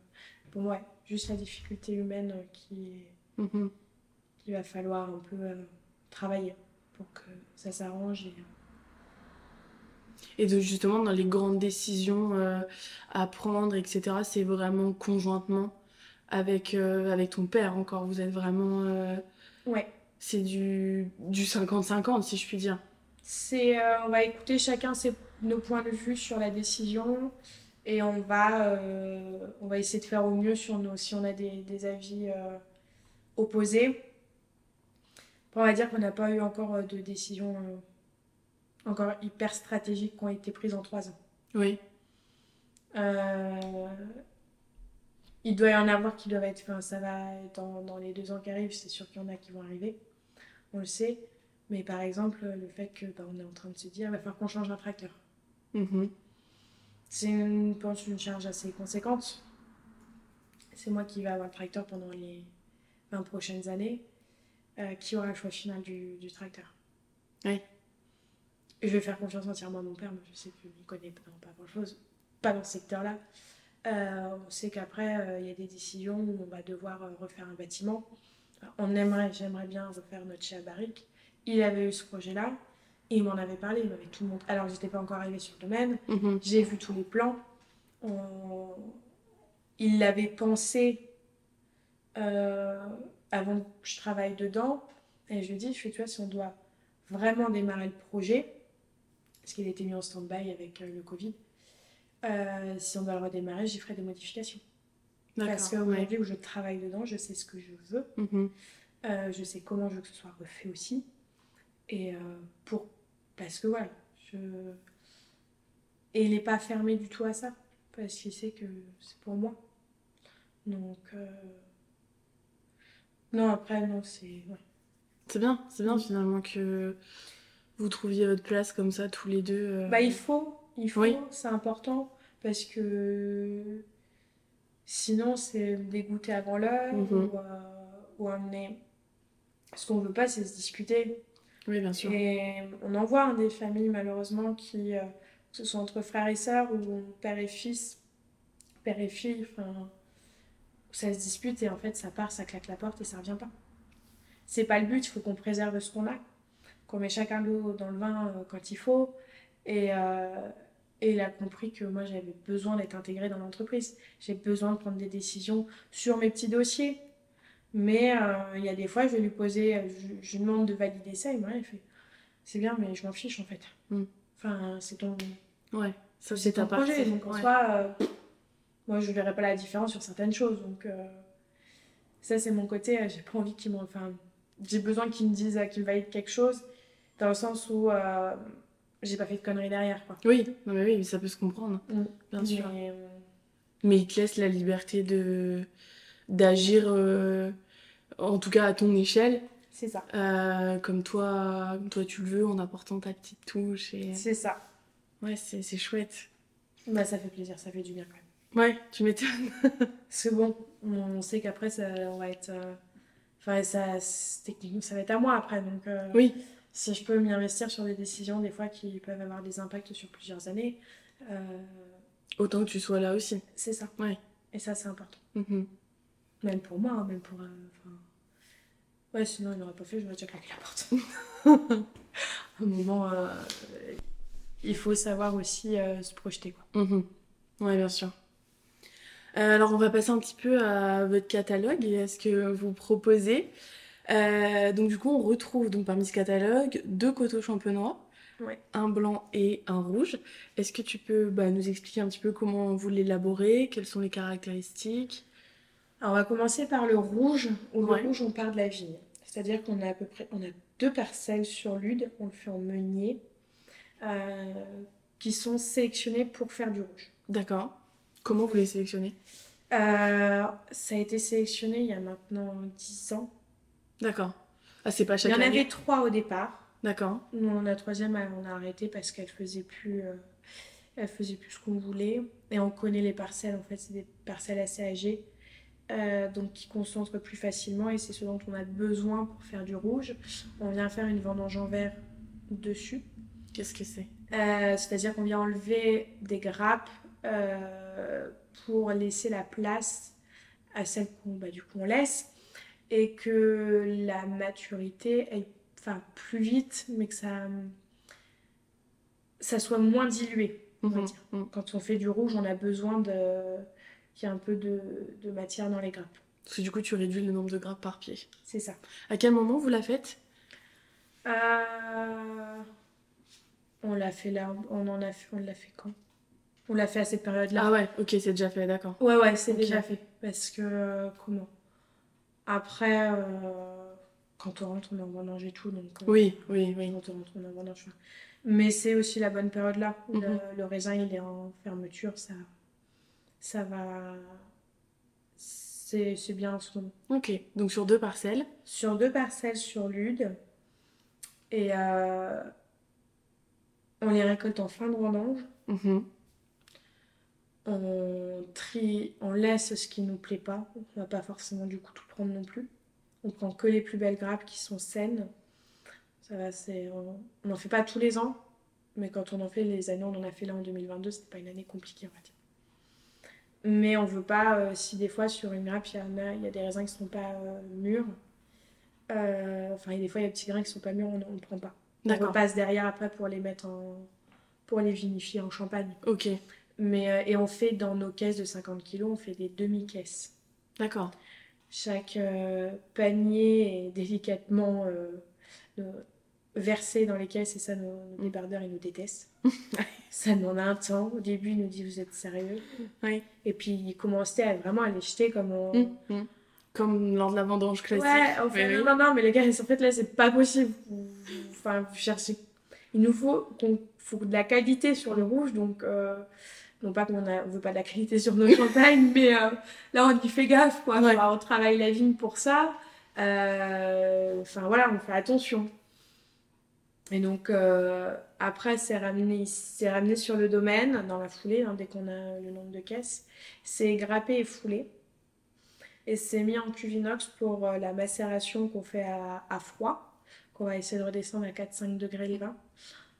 pour moi, ouais, juste la difficulté humaine euh, qui Mhm. qu'il va falloir un peu euh, travailler pour que ça s'arrange. Et... Et de justement dans les grandes décisions euh, à prendre, etc. C'est vraiment conjointement avec euh, avec ton père encore. Vous êtes vraiment euh, Ouais. c'est du du 50-50 si je puis dire. C'est, euh, on va écouter chacun ses, nos points de vue sur la décision et on va, on va essayer de faire au mieux sur nos, si on a des, des avis opposés. Bon, on va dire qu'on n'a pas eu encore de décisions euh, encore hyper stratégiques qui ont été prises en trois ans. Oui. Euh, il doit y en avoir qui doivent être, enfin, ça va être dans, dans les deux ans qui arrivent, c'est sûr qu'il y en a qui vont arriver, on le sait. Mais par exemple, le fait que bah, on est en train de se dire, il va falloir qu'on change un tracteur. Mhm. C'est une, je pense, une charge assez conséquente. C'est moi qui vais avoir le tracteur pendant les 20 prochaines années. Euh, qui aura le choix final du, du tracteur Oui. Je vais faire confiance entièrement à mon père, mais je sais qu'il ne connaît pas, pas grand-chose, pas dans ce secteur-là. Euh, on sait qu'après, euh, il y a des décisions où on va devoir euh, refaire un bâtiment. Alors, on aimerait, j'aimerais bien refaire notre chez à Barrique. Il avait eu ce projet-là, et il m'en avait parlé, il m'avait tout montré. Alors, j'étais pas encore arrivée sur le domaine, Mhm. j'ai vu tous les plans. On- Il l'avait pensé avant que je travaille dedans. Et je lui ai dit, je fais, tu vois, si on doit vraiment démarrer le projet, parce qu'il était mis en stand-by avec euh, le Covid, euh, si on doit le redémarrer, j'y ferai des modifications. Parce D'accord. ouais. où je travaille dedans, je sais ce que je veux, Mhm. euh, je sais comment je veux que ce soit refait aussi. Et pour... Parce que voilà, je... Et il n'est pas fermé du tout à ça, parce qu'il sait que c'est pour moi. Donc... euh, Non, après, non, c'est... ouais. C'est bien, c'est bien Mm. finalement que vous trouviez votre place comme ça tous les deux. euh. Bah, il faut, il faut, Oui. c'est important, parce que sinon, c'est dégoûter avant l'heure, Mhm. ou, euh, ou amener... Ce qu'on veut pas, c'est se discuter. Oui, bien sûr. Et on en voit hein, des familles malheureusement qui, euh, que ce soit entre frères et sœurs ou père et fils, père et fille, enfin, ça se dispute et en fait ça part, ça claque la porte et ça revient pas. C'est pas le but, il faut qu'on préserve ce qu'on a, qu'on met chacun l'eau dans le vin euh, quand il faut. Et, euh, et il a compris que moi j'avais besoin d'être intégrée dans l'entreprise. J'ai besoin de prendre des décisions sur mes petits dossiers. Mais euh, il y a des fois, je vais lui poser, je, je lui demande de valider ça, et moi, il fait C'est bien, mais je m'en fiche en fait. Mm. Enfin, c'est ton, Ouais, ça c'est c'est ton ta projet. partie. Donc en Ouais. soi, euh, moi, je verrai pas la différence sur certaines choses. Donc euh, ça, c'est mon côté. j'ai pas envie qu'il m'en. Enfin, j'ai besoin qu'il me dise, qu'il me valide quelque chose, dans le sens où euh, j'ai pas fait de conneries derrière. Quoi. Oui, non mais oui, ça peut se comprendre, Mm. bien sûr. Mais, euh, Mais il te laisse la liberté de d'agir, euh, en tout cas à ton échelle, c'est ça. euh, comme toi, comme toi tu le veux, en apportant ta petite touche. Et... C'est ça. Ouais, c'est c'est chouette. Bah, ça fait plaisir, ça fait du bien quand même. Ouais, tu m'étonnes. [LAUGHS] Que bon, on sait qu'après, ça on va être. Enfin, ça, c'est- techniquement, ça va être à moi après. Donc, Oui, si je peux m'y investir sur des décisions, des fois, qui peuvent avoir des impacts sur plusieurs années, euh, autant que tu sois là aussi. c'est ça. Ouais. Et ça, c'est important. Mhm. Même pour moi, hein, même pour. euh, Ouais, sinon, il n'aurait pas fait, j'aurais déjà claqué la porte. [LAUGHS] à un moment, euh, il faut savoir aussi se projeter, quoi. Mhm. Ouais, bien sûr. Alors, on va passer un petit peu à votre catalogue et à ce que vous proposez. Euh, donc, du coup, on retrouve donc parmi ce catalogue deux coteaux champenois, Ouais. un blanc et un rouge. Est-ce que tu peux bah, nous expliquer un petit peu comment vous l'élaborez, quelles sont les caractéristiques? Alors, on va commencer par le rouge. Ouais. le rouge, on part de la vigne. C'est-à-dire qu'on a à peu près, on a deux parcelles sur l'Ude, on le fait en meunier, euh, qui sont sélectionnées pour faire du rouge. D'accord. Comment vous les sélectionnez? Euh, ça a été sélectionné il y a maintenant 10 ans. D'accord. Ah, c'est pas Il y en année? avait trois au départ. D'accord. Nous, la troisième, elle, on a arrêté parce qu'elle faisait plus, euh, elle faisait plus ce qu'on voulait. Et on connaît les parcelles, en fait, c'est des parcelles assez âgées. euh, donc qui concentre plus facilement et c'est ce dont on a besoin pour faire du rouge. On vient faire une vendange en verre dessus. Qu'est-ce que c'est? Euh, C'est-à-dire qu'on vient enlever des grappes euh, pour laisser la place à celles qu'on bah, du coup on laisse et que la maturité aille enfin, plus vite mais que ça, ça soit moins dilué. on va Mhm, mhm. Quand on fait du rouge, on a besoin de qu'il y ait un peu de, de matière dans les grappes. Parce que du coup, tu réduis le nombre de grappes par pied. C'est ça. À quel moment vous la faites? Euh, On l'a fait là, on en a fait, on l'a fait quand? On l'a fait à cette période-là. Ah ouais, ok, c'est déjà fait, d'accord. Ouais, ouais, c'est déjà fait. Parce que, euh, comment? Après, euh, quand on rentre, on est en vendange et tout. Donc, euh, Oui, oui, oui. Quand on rentre, on est en vendange. Mais c'est aussi la bonne période là. où le, le raisin, il est en fermeture. Ça, ça va. C'est c'est bien en ce moment. Ok, donc sur deux parcelles. Sur deux parcelles sur Lude. Et euh, on les récolte en fin de vendange. Mhm. On trie, on laisse ce qui nous plaît pas. On va pas forcément du coup tout prendre non plus. On prend que les plus belles grappes qui sont saines. Ça va, c'est, on on n'en fait pas tous les ans, mais quand on en fait les années, on en a fait là en 2022, c'était pas une année compliquée, on va dire. Mais on veut pas, euh, si des fois sur une grappe, il y en a, il y a des raisins qui sont pas euh, mûrs. euh, Enfin, des fois, il y a des petits grains qui sont pas mûrs, on ne prend pas. On repasse derrière après pour les mettre en. pour les vinifier en champagne. Ok, Mais, euh, et on fait dans nos caisses de 50 kg, on fait des demi-caisses. d'accord. Chaque euh, panier est délicatement euh, versé dans les caisses et ça, nos, nos débardeurs, ils nous détestent. [LAUGHS] ça demande un temps. Au début, ils nous disent, vous êtes sérieux? Oui. Et puis, ils commençaient à vraiment à les jeter comme on... Mhm, mhm. Comme lors de la vendange classique. Ouais, on fait, Oui, oui. non, non, mais les gars, en fait, là, c'est pas possible. Enfin, vous cherchez... Il nous faut, faut de la qualité sur le rouge, donc... euh, Non pas qu'on on veut pas de la qualité sur nos champagnes, mais euh, là, on y fait gaffe, quoi. Ouais. Enfin, on travaille la vigne pour ça. Euh, Enfin, voilà, on fait attention. Et donc, euh, après, c'est ramené, c'est ramené sur le domaine, dans la foulée, hein, dès qu'on a le nombre de caisses. C'est grappé et foulé. Et c'est mis en cuve inox pour la macération qu'on fait à, à froid, qu'on va essayer de redescendre à 4-5 degrés le vin.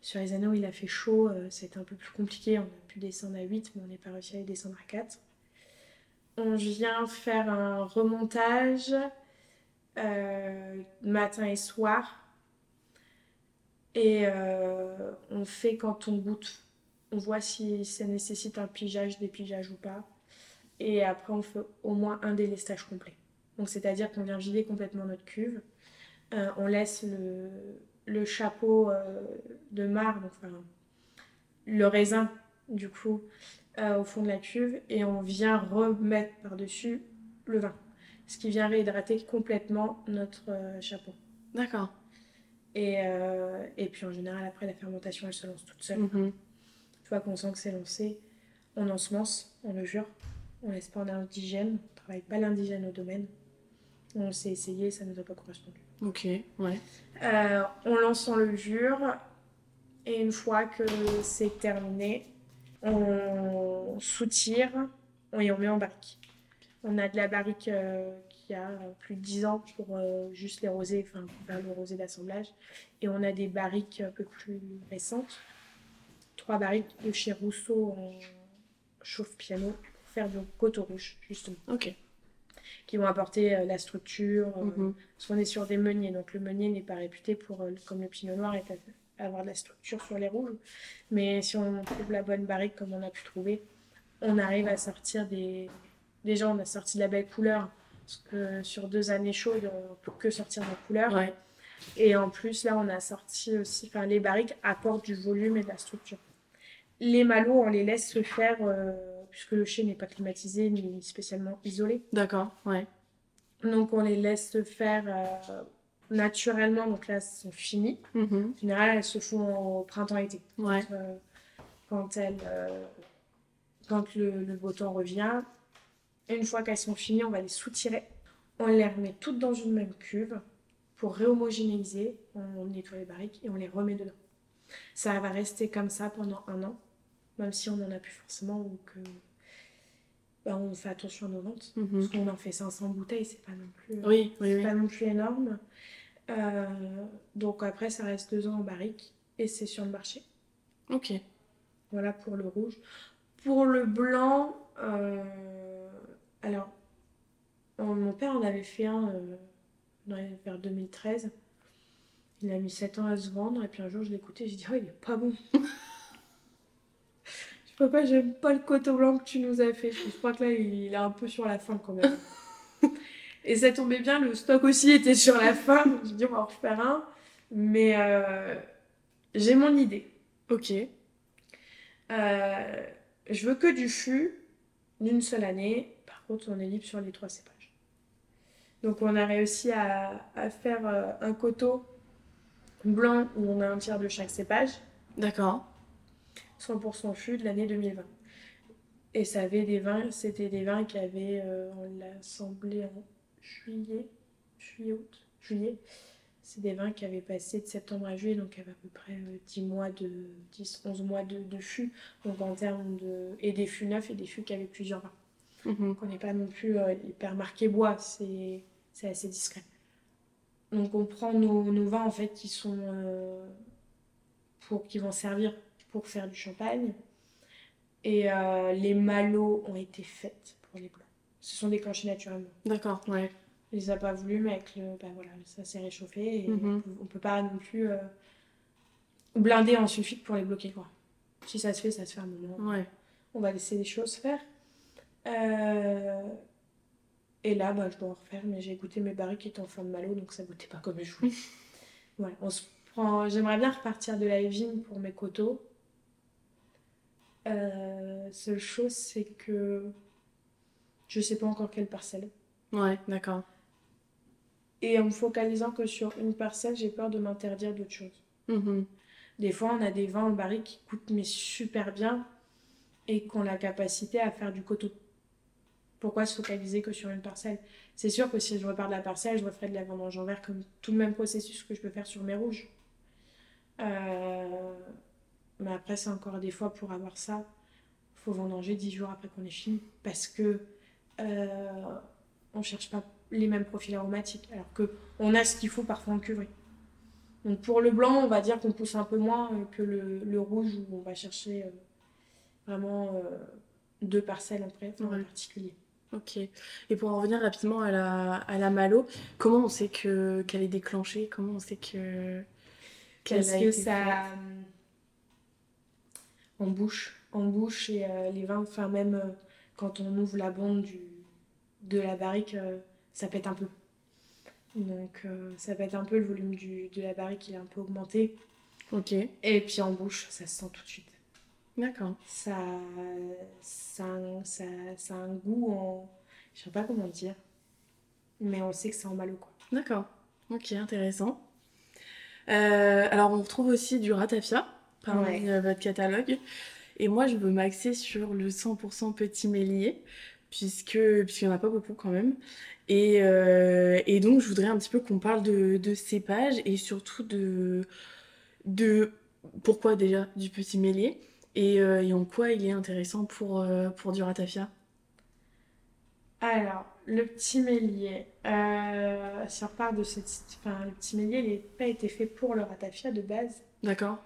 Sur les anneaux, il a fait chaud, c'était un peu plus compliqué. On descendre à 8, mais on n'est pas réussi à descendre à 4. On vient faire un remontage euh, matin et soir. Et euh, on fait quand on goûte. On voit si ça nécessite un pigeage, dépigeage ou pas. Et après, on fait au moins un délestage complet. Donc, c'est-à-dire qu'on vient vider complètement notre cuve. Euh, on laisse le, le chapeau de donc, enfin, le raisin, du coup, euh, au fond de la cuve. Et on vient remettre par-dessus le vin. Ce qui vient réhydrater complètement notre euh, chapeau. D'accord. Et, euh, et puis, en général, après, la fermentation, elle se lance toute seule. Mhm. Une fois qu'on sent que c'est lancé, on ensemence, on le jure. On laisse pas en indigène, on travaille pas l'indigène au domaine. On s'est essayé, ça ne nous a pas correspondu. Ok, ouais. Euh, on lance en levure et une fois que c'est terminé, on soutire et on met en barrique. On a de la barrique euh, qui a plus de 10 ans pour euh, juste les rosés, enfin pour faire le rosé d'assemblage. Et on a des barriques un peu plus récentes. Trois barriques de chez Rousseau en chauffe-piano pour faire du coteau rouge, justement. Ok. Qui vont apporter euh, la structure, Mhm. parce qu'on est sur des meuniers, donc le meunier n'est pas réputé pour, comme le pinot noir, est à- avoir de la structure sur les rouges. Mais si on trouve la bonne barrique comme on a pu trouver, on arrive à sortir des. Déjà, on a sorti de la belle couleur, parce que sur deux années chaudes, on peut que sortir de la couleur. Ouais. Et en plus, là, on a sorti aussi. Enfin, les barriques apportent du volume et de la structure. Les malots, on les laisse se faire, euh, puisque le chai n'est pas climatisé ni spécialement isolé. D'accord, ouais. Donc on les laisse se faire euh, naturellement. Donc là, elles sont finies. Mhm. En général, elles se font au printemps-été. Ouais. Euh, quand elles, euh, quand le, le beau temps revient. Une fois qu'elles sont finies, on va les soutirer. On les remet toutes dans une même cuve pour réhomogénéiser. On nettoie les barriques et on les remet dedans. Ça va rester comme ça pendant un an, même si on n'en a plus forcément ou que bah, on fait attention à nos ventes. Mhm. Parce qu'on en fait 500 bouteilles, c'est pas non plus, euh, Oui, oui, c'est oui. pas non plus énorme. Euh, donc après, ça reste deux ans en barrique et c'est sur le marché. Ok. Voilà pour le rouge. Pour le blanc, euh, alors, mon père en avait fait un euh, dans les- vers 2013. Il a mis 7 ans à se vendre et puis un jour je l'ai écouté, j'ai dit oh il est pas bon. [LAUGHS] Je sais pas, j'aime pas le coteau blanc que tu nous as fait. Je crois que là il est un peu sur la fin quand même. [LAUGHS] Et ça tombait bien, le stock aussi était sur la fin. donc J'ai dit on va en refaire un. Mais euh, j'ai mon idée. Ok. Euh, je veux que du fût d'une seule année. Par contre, on est libre sur les trois cépages. Donc, on a réussi à, à faire euh, un coteau blanc où on a un tiers de chaque cépage, D'accord. 100% fût de l'année 2020. Et ça avait des vins, c'était des vins qui avaient, euh, on l'a assemblé en juillet, juillet, août, juillet. C'est des vins qui avaient passé de septembre à juillet, donc il y avait à peu près euh, 10 mois de, 10, 11 mois de, de fût. Donc en termes de, et des fûts neufs et des fûts qui avaient plusieurs vins. Mhm. Donc on n'est pas non plus euh, hyper marqué bois, c'est, c'est assez discret. Donc on prend nos, nos vins en fait qui sont euh, pour, qui vont servir pour faire du champagne. Et euh, les malots ont été faits pour les blancs. Se sont déclenchés naturellement. D'accord, ouais. On les a pas voulu, mais avec le, bah voilà, ça s'est réchauffé et Mhm. on, peut, pas non plus euh, blinder en sulfite pour les bloquer quoi. Si ça se fait, ça se fait à un moment. Ouais. On va laisser les choses faire. Euh, Et là, bah, je dois en refaire, mais j'ai goûté mes barriques qui étaient en forme de malo, donc ça goûtait pas comme je voulais. [LAUGHS] Voilà, on se prend... J'aimerais bien repartir de la vigne pour mes coteaux. Euh, seule chose, c'est que je sais pas encore quelle parcelle. Ouais, d'accord. Et en me focalisant que sur une parcelle, j'ai peur de m'interdire d'autres choses. Mhm. Des fois, on a des vins en barrique qui coûtent mais super bien et qui ont la capacité à faire du coteau. Pourquoi se focaliser que sur une parcelle? C'est sûr que si je repars de la parcelle, je referai de la vendange en verre comme tout le même processus que je peux faire sur mes rouges. Euh, Mais après, c'est encore des fois pour avoir ça, faut vendanger 10 jours après qu'on ait fini parce que euh, on cherche pas les mêmes profils aromatiques alors que on a ce qu'il faut parfois en cuverie. Donc pour le blanc, on va dire qu'on pousse un peu moins euh, que le, le rouge où on va chercher euh, vraiment euh, deux parcelles en, en Ouais. particulier. Ok. Et pour en revenir rapidement à la, à la malo, comment on sait que qu'elle est déclenchée? Comment on sait que qu'elle Parce a que été ça en bouche, en bouche et euh, les vins, enfin même quand on ouvre la bande du, de la barrique, euh, ça pète un peu. Donc euh, ça pète un peu, le volume du, de la barrique il est un peu augmenté. Ok. Et puis en bouche, ça se sent tout de suite. D'accord. Ça, ça, ça, ça a un goût en... Je sais pas comment dire. Mais on sait que c'est en malo, quoi. D'accord. Ok, intéressant. Euh, alors, on retrouve aussi du ratafia parmi Ouais. votre catalogue. Et moi, je veux m'axer sur le 100% petit mélier, puisque puisqu'il n'y en a pas beaucoup quand même. Et, euh, et donc, je voudrais un petit peu qu'on parle de, de cépage et surtout de, de pourquoi déjà du petit mélier et, euh, et en quoi il est intéressant pour, euh, pour du ratafia. Alors, le petit mélier. Euh, si on repart de cette... Enfin, le petit mélier, il n'a pas été fait pour le ratafia de base. D'accord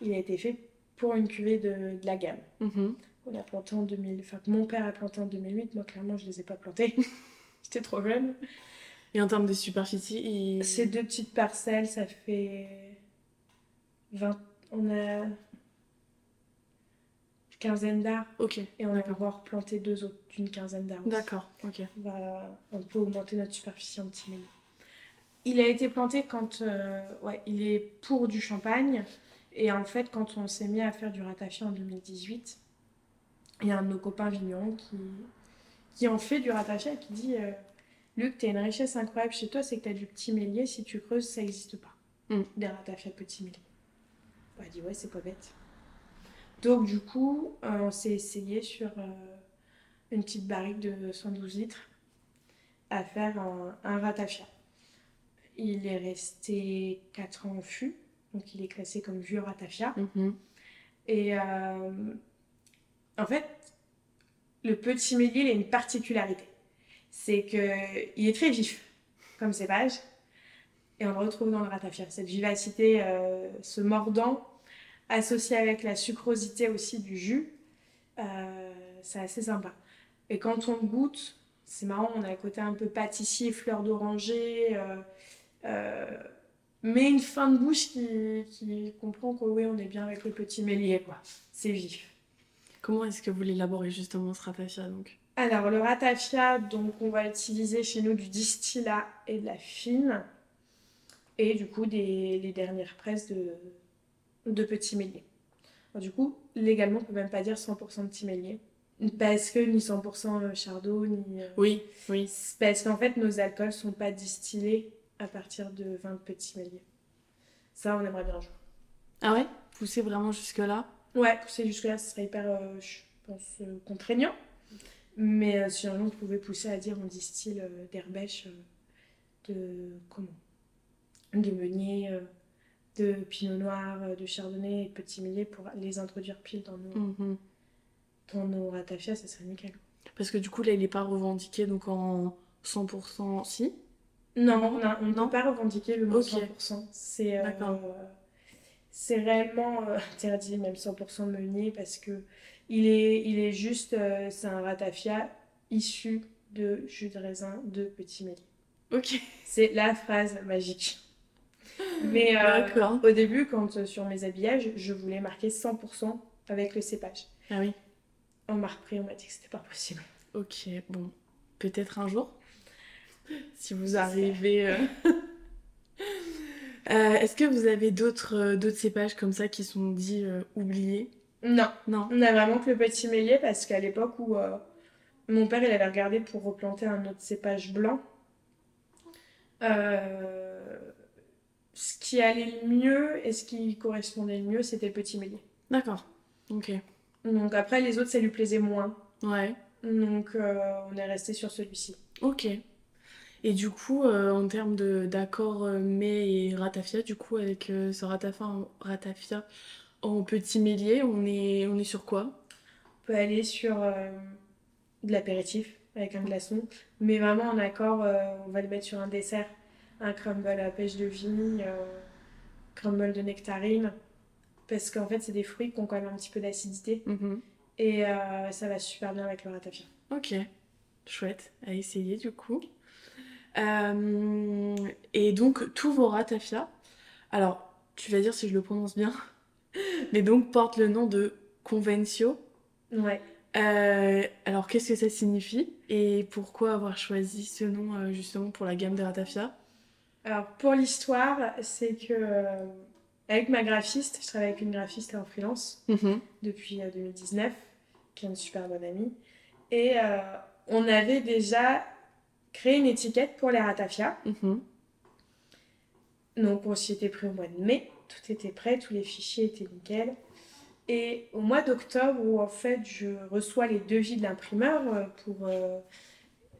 Il a été fait pour une cuvée de, de la gamme. Mhm. On a planté en 2000... Enfin, que mon père a planté en 2008. Moi, clairement, je ne les ai pas plantés. [LAUGHS] J'étais trop jeune. Et en termes de superficie, il... Ces deux petites parcelles, ça fait 20... On a une quinzaine d'arbres. Ok, Et on va pouvoir replanter deux autres d'une quinzaine d'arbres. d'accord, ok. On, va- on peut augmenter notre superficie en petit. Il a été planté quand... euh, ouais, il est pour du champagne. Et en fait, quand on s'est mis à faire du ratafia en 2018, il y a un de nos copains vignerons qui, qui en fait du ratafia et qui dit euh, Luc, t'as une richesse incroyable chez toi, c'est que t'as du petit mélier. Si tu creuses, ça n'existe pas. Mm. Des ratafias petit mélier. Bah, dit Ouais, c'est pas bête. Donc, du coup, euh, on s'est essayé sur euh, une petite barrique de 112 litres à faire un, un ratafia. Il est resté 4 ans en fût, donc il est classé comme vieux ratafia. Mhm. Et euh, en fait, le petit mélier, il a une particularité. C'est qu'il est très vif comme cépage. Et on le retrouve dans le ratafia. Cette vivacité, euh, ce mordant, associé avec la sucrosité aussi du jus, euh, c'est assez sympa. Et quand on goûte, c'est marrant, on a un côté un peu pâtissier, fleur d'oranger, euh, mais une fin de bouche qui, qui comprend que oui, on est bien avec le petit mélier, quoi. C'est vif. Comment est-ce que vous l'élaborez justement ce ratafia donc? Alors le ratafia, donc on va utiliser chez nous du distillat et de la fine, et du coup des, les dernières presses de, de petits méliers. du coup, légalement, on peut même pas dire 100% de petits méliers. Parce que ni 100% chardot, ni. Euh, oui, oui. Parce qu'en fait, nos alcools sont pas distillés à partir de 20 petits méliers. Ça, on aimerait bien jouer. Ah ouais? Pousser vraiment jusque-là? Ouais, pousser jusque-là, ce serait hyper, euh, je pense, euh, contraignant. Mais euh, si on pouvait pousser à dire on distille d'herbèche, de. comment? De meunier, de pinot noir, de chardonnay et de petits milliers pour les introduire pile dans nos, mhm. dans nos ratafias, ça serait nickel. Parce que du coup, là, il n'est pas revendiqué donc en 100% si? Non, on ne peut pas revendiquer le mot 100%. C'est. D'accord c'est réellement euh, [LAUGHS] interdit, même 100% meunier, parce que il est, il est juste, euh, c'est un ratafia issu de jus de raisin de petit mélier. Ok. C'est la phrase magique. Mais euh, au début, quand sur mes habillages, je voulais marquer 100% avec le cépage. Ah oui. On m'a repris, on m'a dit que c'était pas possible. Ok, bon, peut-être un jour, [LAUGHS] si vous arrivez. Euh, [LAUGHS] est-ce que vous avez d'autres euh, d'autres cépages comme ça qui sont dits euh, oubliés? Non. Non. On a vraiment que le petit mélier parce qu'à l'époque où mon père il avait regardé pour replanter un autre cépage blanc, ce qui allait le mieux et ce qui correspondait le mieux, c'était le petit mélier. D'accord. Ok. Donc après, les autres, ça lui plaisait moins. Ouais. Donc on est resté sur celui-ci. Ok. Et du coup, euh, en termes d'accord euh, mets et ratafia, du coup, avec euh, ce ratafia, ratafia en petit mélier, on est, on est sur quoi? On peut aller sur de l'apéritif avec un glaçon, mais vraiment en accord, on va le mettre sur un dessert, un crumble à pêche de vigne, crumble de nectarine, parce qu'en fait, c'est des fruits qui ont quand même un petit peu d'acidité, mhm. et ça va super bien avec le ratafia. Ok, chouette, à essayer du coup. Euh, et donc, tous vos ratafia, alors, tu vas dire si je le prononce bien, [LAUGHS] mais donc portent le nom de Convencio. Ouais. Euh, alors, qu'est-ce que ça signifie et pourquoi avoir choisi ce nom euh, justement pour la gamme des ratafia? Alors, pour l'histoire, c'est que avec ma graphiste, je travaille avec une graphiste en freelance mhm. depuis 2019, qui est une super bonne amie, et on avait déjà créer une étiquette pour les ratafias. Mhm. Donc on s'y était pris au mois de mai, tout était prêt, tous les fichiers étaient nickel. Et au mois d'octobre, où en fait je reçois les devis de l'imprimeur euh, pour euh,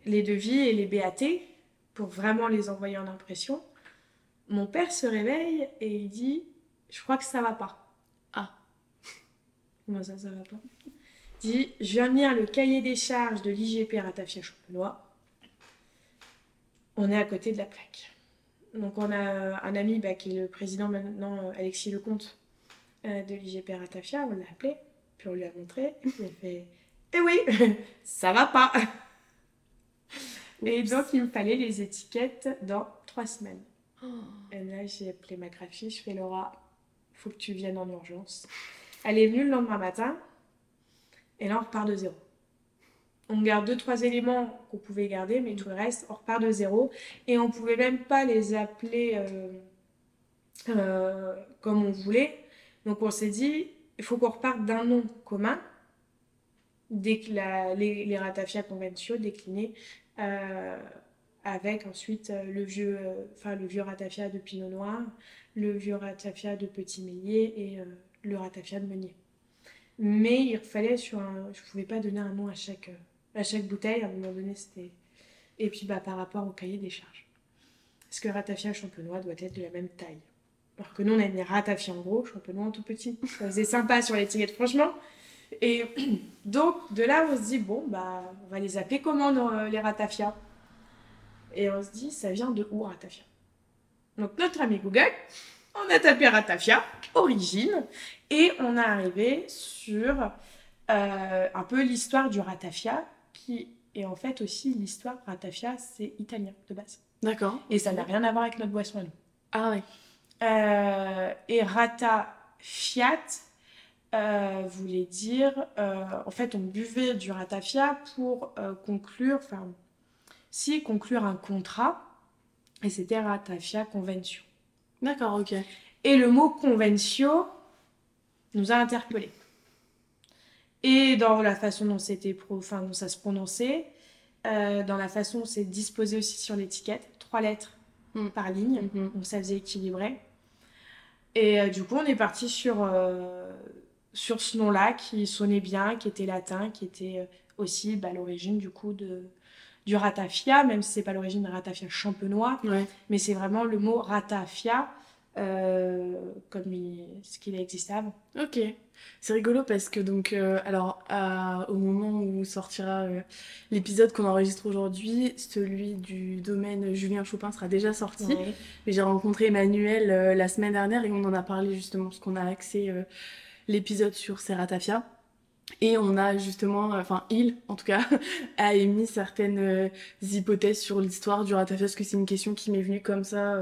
les devis et les BAT, pour vraiment les envoyer en impression, mon père se réveille et il dit Je crois que ça va pas. Ah. [LAUGHS] Comment ça, ça va pas? Il dit Je viens de lire le cahier des charges de l'IGP Ratafia Champenois on est à côté de la plaque. Donc on a un ami bah, qui est le président maintenant, euh, Alexis Lecomte, euh, de l'IGP Ratafia, on l'a appelé, puis on lui a montré, il a fait Eh oui, [LAUGHS] ça va pas Et donc il me fallait les étiquettes dans trois semaines. Oh. Et là j'ai appelé ma graphiste, je fais Laura, il faut que tu viennes en urgence. Elle est venue le lendemain matin, et là on repart de zéro on garde deux, trois éléments qu'on pouvait garder, mais tout le reste, on repart de zéro. Et on pouvait même pas les appeler euh, euh, comme on voulait. Donc on s'est dit, il faut qu'on reparte d'un nom commun, les, les ratafia conventio déclinés, euh, avec ensuite le vieux, enfin le vieux ratafia de pinot noir, le vieux ratafia de petit mélier et le ratafia de meunier. Mais il fallait sur un, je pouvais pas donner un nom à chaque à chaque bouteille, à un moment donné, c'était. Et puis bah, par rapport au cahier des charges. Est-ce que ratafia champenois doit être de la même taille Alors que nous, on a mis ratafia en gros, champenois en tout petit. Ça faisait sympa sur l'étiquette, franchement. Et [CLEARS THROAT] donc, de là, on se dit, bon, bah, on va les appeler comment nos- les Ratafia Et on se dit, ça vient de où Ratafia Donc, notre ami Google, on a tapé Ratafia, origine, et on est arrivé sur euh, un peu l'histoire du Ratafia, qui est en fait aussi l'histoire Ratafia, c'est italien de base. D'accord. Et ça n'a rien à voir avec notre boisson à nous. Ah ouais. Euh, et rata fiat euh, voulait dire, euh, en fait, on buvait du ratafia pour conclure, enfin, si conclure un contrat, et c'était ratafia convention. D'accord, ok. Et le mot conventio nous a interpellés. Et dans la façon dont c'était, pro- enfin, dont ça se prononçait, euh, dans la façon dont c'est disposé aussi sur l'étiquette, trois lettres Mm. par ligne. Mhm. Donc ça faisait équilibré. Et euh, du coup, on est parti sur, euh, sur ce nom-là qui sonnait bien, qui était latin, qui était aussi bah, l'origine du coup de, du ratafia, même si c'est pas l'origine de ratafia champenois, Ouais. mais c'est vraiment le mot ratafia euh, comme il- ce qu'il a existé avant. Ok. C'est rigolo parce que donc, euh, alors, à- au moment où sortira euh, l'épisode qu'on enregistre aujourd'hui, celui du domaine Julien Chopin sera déjà sorti. Mais j'ai rencontré Emmanuel la semaine dernière et on en a parlé justement parce qu'on a axé l'épisode sur Serratafia. Et on a justement, enfin il en tout cas, [LAUGHS] a émis certaines hypothèses sur l'histoire du ratafia parce que c'est une question qui m'est venue comme ça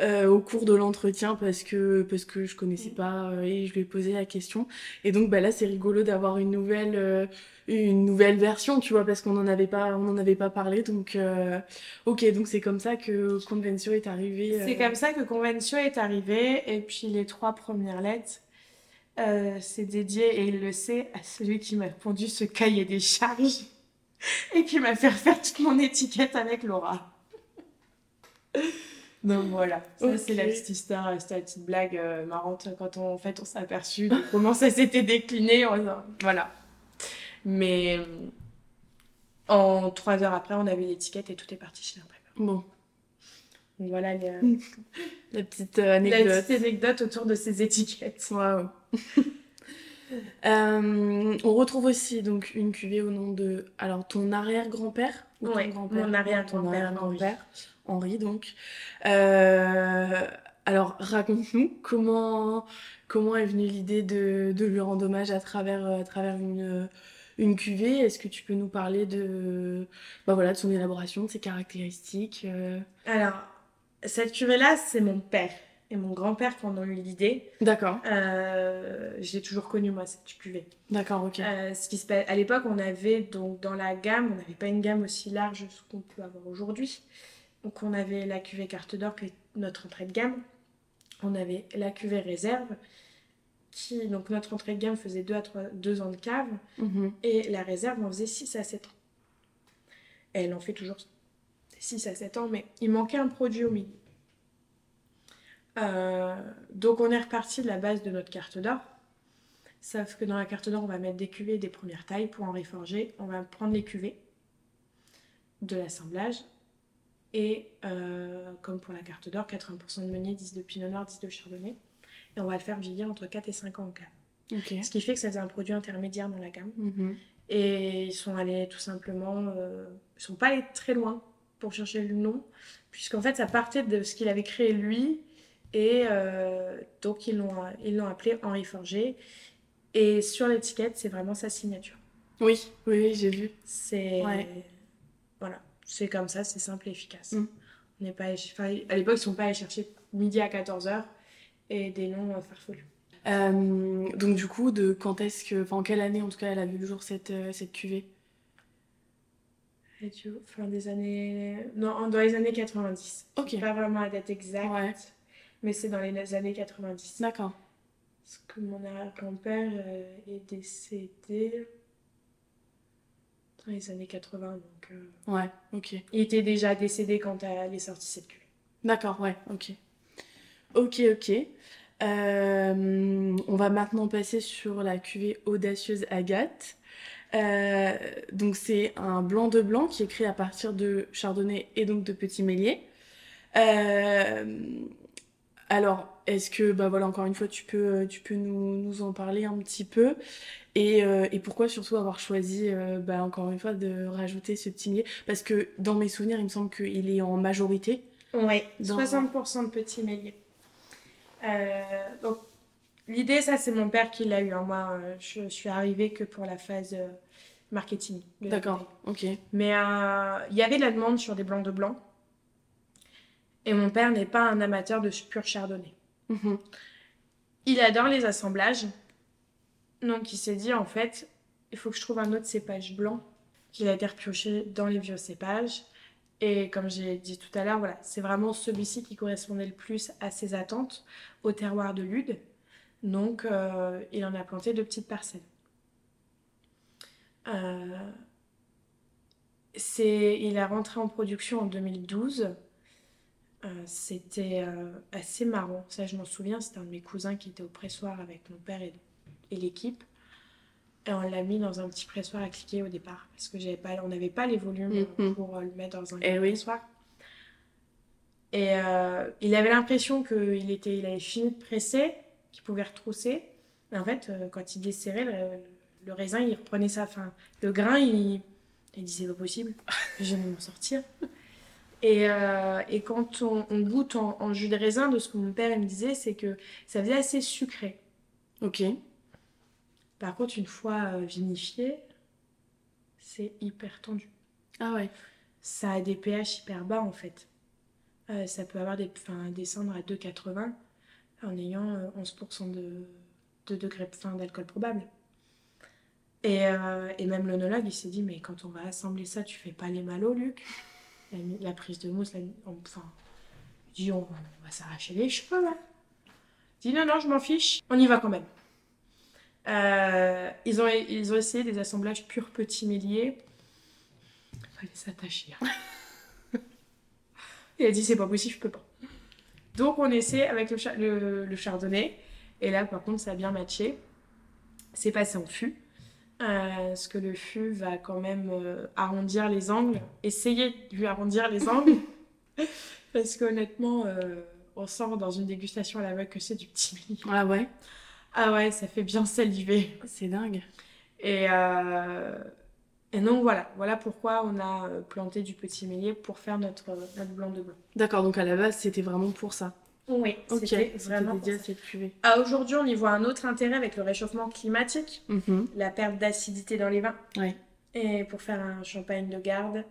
euh, au cours de l'entretien parce que parce que je connaissais pas euh, et je lui ai posé la question. Et donc bah là c'est rigolo d'avoir une nouvelle euh, une nouvelle version, tu vois, parce qu'on en avait pas on en avait pas parlé. Donc euh, ok, donc c'est comme ça que Convention est arrivé. C'est euh, comme ça que Convention est arrivé, et puis les trois premières lettres, euh, c'est dédié, et il le sait, à celui qui m'a pondu ce cahier des charges [LAUGHS] et qui m'a fait refaire toute mon étiquette avec Laura. Donc voilà, ça c'est la petite histoire, euh, c'était la petite blague euh, marrante quand on, en fait, on s'est aperçu de [LAUGHS] comment ça s'était décliné. on- voilà. Mais euh, en trois heures après, on avait l'étiquette et tout est parti chez l'imprimeur. Bon, Donc voilà les, [LAUGHS] la petite euh, La anecdote. petite anecdote autour de ces étiquettes. Waouh. [LAUGHS] Euh, on retrouve aussi donc une cuvée au nom de alors ton arrière-grand-père ou ton grand-père? mon arrière-grand-père, Henri donc. Euh, alors raconte-nous comment comment est venue l'idée de, de lui rendre hommage à travers à travers une une cuvée. Est-ce que tu peux nous parler de bah voilà de son élaboration, de ses caractéristiques euh? Alors, cette cuvée-là, c'est mon père et mon grand-père qui en ont eu l'idée. D'accord, Euh, J'ai toujours connu, moi, cette cuvée. d'accord, ok. Euh, ce qui se passe, à l'époque, on avait donc dans la gamme, on n'avait pas une gamme aussi large ce qu'on peut avoir aujourd'hui. Donc, on avait la cuvée carte d'or qui est notre entrée de gamme. On avait la cuvée réserve qui, donc notre entrée de gamme faisait 2 à 3, 2 ans de cave. Mhm. Et la réserve en faisait 6 à 7 ans. Et elle en fait toujours 6 à 7 ans, mais il manquait un produit au milieu. Euh, donc on est reparti de la base de notre carte d'or. Sauf que dans la carte d'or, on va mettre des cuvées des premières tailles pour en reforger. On va prendre les cuvées de l'assemblage. Et euh, comme pour la carte d'or, 80% de meunier, 10 de pinot noir, 10 de chardonnay. Et on va le faire vieillir entre 4 et 5 ans en cave. Ce qui fait que ça faisait un produit intermédiaire dans la gamme. Mhm. Et ils sont allés tout simplement, euh, ils sont pas allés très loin pour chercher le nom, puisqu'en fait ça partait de ce qu'il avait créé lui, et euh, donc ils l'ont ils l'ont appelé Henri Forger. Et sur l'étiquette, c'est vraiment sa signature. Oui, oui, oui, j'ai vu. C'est Ouais. C'est comme ça, c'est simple et efficace. Mm. On n'est pas à l'époque, ils sont pas allés chercher midi à 14h et des noms euh, farfelus. Euh, donc du coup, de quand est-ce que, enfin en quelle année en tout cas elle a vu le jour cette, euh, cette cuvée? Et tu vois, fin des années non, dans les années 90. Ok. Pas vraiment la date exacte. Ouais. Mais c'est dans les années 90. D'accord. Parce que mon arrière-grand-père est décédé dans les années 80. Donc, euh, Ouais, ok. il était déjà décédé quand elle est sortie cette cuvée. D'accord, ouais, ok. Ok, ok. Euh, on va maintenant passer sur la cuvée audacieuse Agathe. Euh, donc c'est un blanc de blanc qui est créé à partir de chardonnay et donc de petit mélier. Euh, alors est-ce que, bah voilà, encore une fois, tu peux, tu peux nous, nous en parler un petit peu et, euh, et pourquoi surtout avoir choisi, euh, bah, encore une fois, de rajouter ce petit millier Parce que dans mes souvenirs, il me semble qu'il est en majorité. Oui, Dans- 60% de petits méliers. Euh, donc, l'idée, ça, c'est mon père qui l'a eu. hein. Moi, euh, je suis arrivée que pour la phase marketing. D'accord, ok. Mais il y avait de la demande sur des blancs de blanc. Et mon père n'est pas un amateur de pur chardonnay. Mhm. Il adore les assemblages. Donc, il s'est dit, en fait, il faut que je trouve un autre cépage blanc. qu'il a été repioché dans les vieux cépages. Et comme j'ai dit tout à l'heure, voilà, c'est vraiment celui-ci qui correspondait le plus à ses attentes au terroir de Lude. Donc, euh, il en a planté deux petites parcelles. Euh, c'est, il est rentré en production en 2012. Euh, c'était assez marrant. Ça, je m'en souviens. C'était un de mes cousins qui était au pressoir avec mon père et, et l'équipe. Et on l'a mis dans un petit pressoir à cliquer au départ. Parce que j'avais pas, on n'avait pas les volumes Mhm. pour le mettre dans un Eh grand oui. pressoir. Et euh, il avait l'impression qu'il était, il avait fini de presser, qu'il pouvait retrousser. Mais en fait, euh, quand il desserrait, le, le raisin, il reprenait sa fin. Le grain, il, il disait pas possible, je vais m'en sortir. Et, euh, et quand on, on goûte en, en jus de raisin, de ce que mon père il me disait, c'est que ça faisait assez sucré. Ok. Par contre, une fois euh, vinifié, c'est hyper tendu. Ah ouais. Ça a des pH hyper bas en fait. Euh, ça peut avoir des, enfin, descendre à 2,80 en ayant euh, 11% de, de degrés fin d'alcool probable. Et, euh, et même l'onologue, il s'est dit, mais quand on va assembler ça, tu fais pas les malos, Luc la, prise de mousse, la, enfin, il dit, on, on va s'arracher les cheveux, là. Il dit, non, non, je m'en fiche, on y va quand même. Euh, ils, ont, ils ont essayé des assemblages purs petits milliers. Fallait s'attacher. hein. Il a dit c'est pas possible, je peux pas. Donc on essaie avec le, le chardonnay. Et là par contre ça a bien matché. C'est passé en fût. Euh, parce que le fût va quand même euh, arrondir les angles. Essayer de lui arrondir les angles. [LAUGHS] parce qu'honnêtement, euh, on sent dans une dégustation à l'aveugle que c'est du petit millier. Ah ouais? Ah ouais, ça fait bien saliver. C'est dingue. Et, euh, et donc voilà, voilà pourquoi on a euh, planté du petit millier pour faire notre, notre blanc de blanc. D'accord, donc à la base, c'était vraiment pour ça. Oui, Ok. c'était vraiment. dédié à cette cuvée. À aujourd'hui, on y voit un autre intérêt avec le réchauffement climatique, Mhm. la perte d'acidité dans les vins. Ouais. Et pour faire un champagne de garde,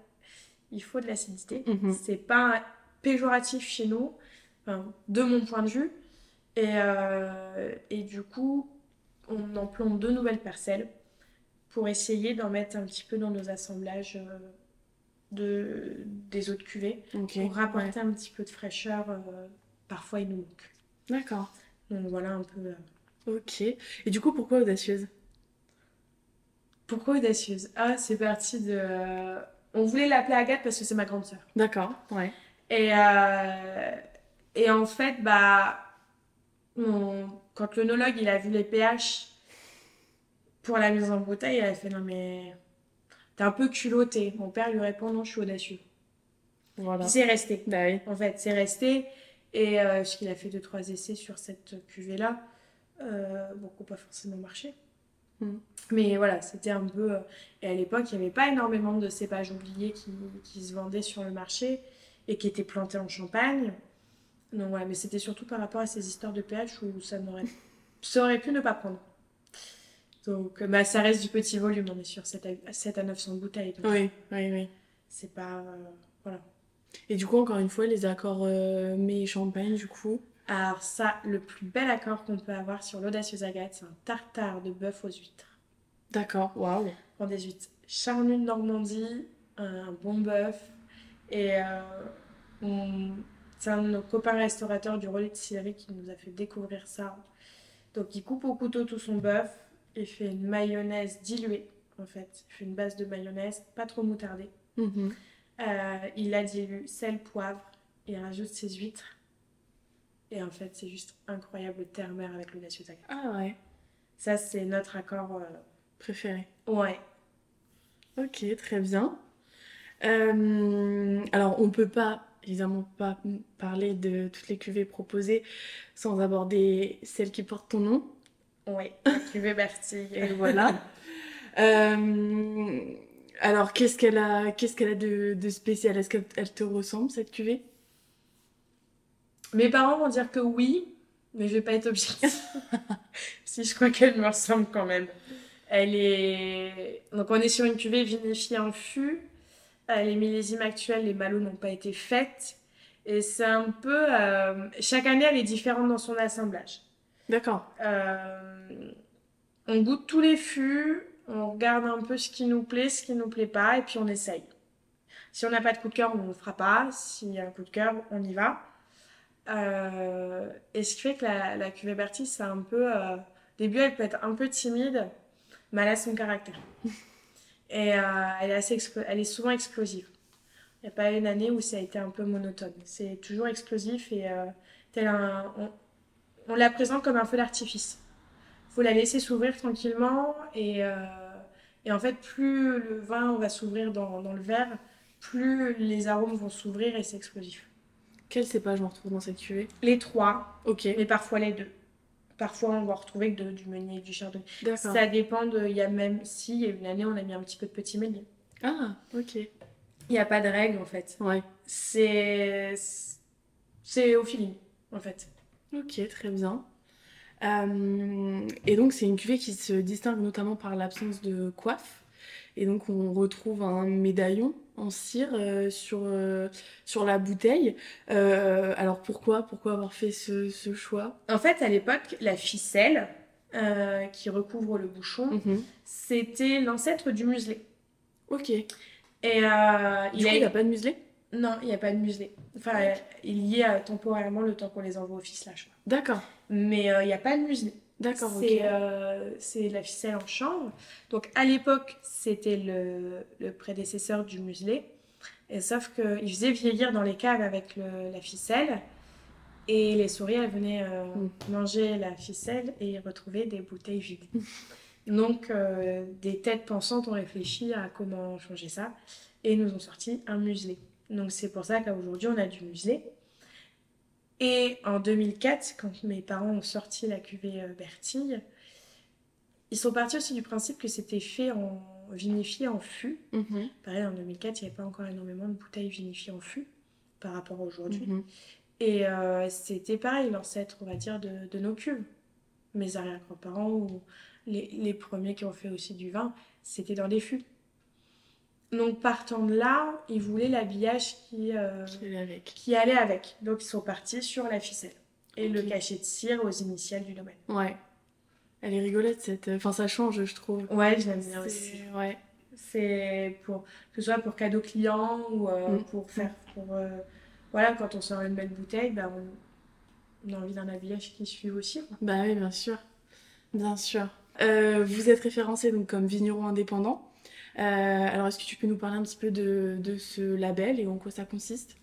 il faut de l'acidité. Mhm. C'est pas péjoratif chez nous, enfin, de mon point de vue. Et, euh, et du coup, on en plante deux nouvelles parcelles pour essayer d'en mettre un petit peu dans nos assemblages euh, de, des autres cuvées Ok. pour rapporter Ouais. un petit peu de fraîcheur. euh, parfois, il nous manque. D'accord. Donc voilà un peu. Ok. Et du coup, pourquoi audacieuse? Pourquoi audacieuse? Ah, c'est parti de. On voulait l'appeler Agathe parce que c'est ma grande sœur. D'accord. Ouais. Et, euh, et en fait, bah, mon- quand l'onologue il a vu les pH pour la mise en bouteille, il a fait non mais t'es un peu culotté. Mon père lui répond non, je suis audacieux. Voilà. C'est resté. Bah oui. En fait, c'est resté. Et euh, parce qu'il a fait deux trois essais sur cette cuvée là, euh, n'ont pas forcément marché. Mm. Mais voilà, c'était un peu. euh, Et à l'époque, il n'y avait pas énormément de cépages oubliés qui, qui se vendaient sur le marché et qui étaient plantés en Champagne. Donc voilà, mais c'était surtout par rapport à ces histoires de pH où ça n'aurait [LAUGHS] ça aurait pu ne pas prendre. Donc euh, bah, ça reste du petit volume, on est sur 7 à, 7 à 900 bouteilles. Donc Oui, oui, oui. c'est pas. euh, voilà. Et du coup, encore une fois, les accords euh, et champagne, du coup. Alors ça, le plus bel accord qu'on peut avoir sur l'audacieuse Agathe, c'est un tartare de bœuf aux huîtres. D'accord. Waouh. Pour des huîtres charnues de Normandie, un bon bœuf. Et euh, on- c'est un de nos copains restaurateurs du relais de Sillery qui nous a fait découvrir ça. Donc il coupe au couteau tout son bœuf, il fait une mayonnaise diluée en fait. Il fait une base de mayonnaise, pas trop moutardée. Mhm. Euh, il a dilue sel, poivre, et il rajoute ses huîtres. Et en fait, c'est juste incroyable le terre-mer avec l'audacieuse Agathe. Ah ouais. Ça, c'est notre accord. Préféré. euh, Ouais. Ok, très bien. Euh, alors, on peut pas évidemment pas parler de toutes les cuvées proposées sans aborder celle qui porte ton nom. Oui, [LAUGHS] cuvée Bertille. Et voilà. [LAUGHS] Euh, alors, qu'est-ce qu'elle a, qu'est-ce qu'elle a de, de spécial? Est-ce qu'elle te ressemble, cette cuvée? Mes parents vont dire que oui, mais je vais pas être objective. [LAUGHS] si je crois qu'elle me ressemble quand même. Elle est. Donc, on est sur une cuvée vinifiée en fût. Les millésimes actuels, les malots n'ont pas été faites. Et c'est un peu. euh, Chaque année, elle est différente dans son assemblage. D'accord. Euh, on goûte tous les fûts, on regarde un peu ce qui nous plaît, ce qui nous plaît pas, et puis on essaye. Si on n'a pas de coup de cœur, on ne le fera pas. S'il y a un coup de cœur, on y va. Euh, et ce qui fait que la, la cuvée Bertie, c'est un peu. au début, elle peut être un peu timide, mais elle a son caractère. Et euh, elle, est assez elle est souvent explosive. Il n'y a pas une année où ça a été un peu monotone. C'est toujours explosif et euh, tel un, on, on la présente comme un feu d'artifice. Il faut la laisser s'ouvrir tranquillement et, euh, et en fait, plus le vin va s'ouvrir dans, dans le verre, plus les arômes vont s'ouvrir et c'est explosif. Quel cépage on retrouve dans cette cuvée? Les trois, Ok. mais parfois les deux. Parfois, on va retrouver que de- du meunier et du chardonnay. Ça dépend de. Il y a même si, il y a une année, on a mis un petit peu de petit meunier. Ah, ok. Il n'y a pas de règle en fait. Ouais. C'est. C'est au feeling en fait. Ok, très bien. Euh, et donc, c'est une cuvée qui se distingue notamment par l'absence de coiffe. Et donc, on retrouve un médaillon en cire euh, sur, euh, sur la bouteille. Euh, alors, pourquoi, pourquoi avoir fait ce, ce choix? En fait, à l'époque, la ficelle qui recouvre le bouchon, Mhm. c'était l'ancêtre du muselet. Ok. Et Du il a... n'y a pas de muselet? Non, il n'y a pas de muselet. Enfin, il y a temporairement le temps qu'on les envoie au ficelage. D'accord. Mais il n'y a pas de muselet. D'accord, euh, c'est la ficelle en chanvre. Donc à l'époque, c'était le, le prédécesseur du muselet. Et sauf qu'il faisait vieillir dans les caves avec le- la ficelle. Et les souris, elles venaient euh, Mm. manger la ficelle et retrouver des bouteilles vides. Donc euh, des têtes pensantes ont réfléchi à comment changer ça. Et nous ont sorti un muselet. Donc c'est pour ça qu'aujourd'hui, on a du muselet. Et en 2004, quand mes parents ont sorti la cuvée euh, Bertille, ils sont partis aussi du principe que c'était fait en vinifié en fût. Mhm. Pareil, en 2004, il n'y avait pas encore énormément de bouteilles vinifiées en fût par rapport à aujourd'hui. Mhm. Et euh, c'était pareil, l'ancêtre, on va dire, de, de nos cuves. Mes arrière-grands-parents ou les, les premiers qui ont fait aussi du vin, c'était dans des fûts. Donc partant de là, ils voulaient l'habillage qui, euh, Qui est avec. qui allait avec. Donc ils sont partis sur la ficelle et le cachet de cire aux initiales du domaine. Ouais. Elle est rigolote cette. Enfin, ça change, je trouve. Ouais, je l'aime bien aussi. Ouais. C'est pour que ce soit pour cadeau client ou euh, Mm. pour faire pour euh, voilà quand on sort une belle bouteille, bah, on, on a envie d'un habillage qui suive aussi. quoi. Bah oui, bien sûr. Bien sûr. Vous êtes référencé donc comme vigneron indépendant. Euh, alors, est-ce que tu peux nous parler un petit peu de, de ce label et en quoi ça consiste?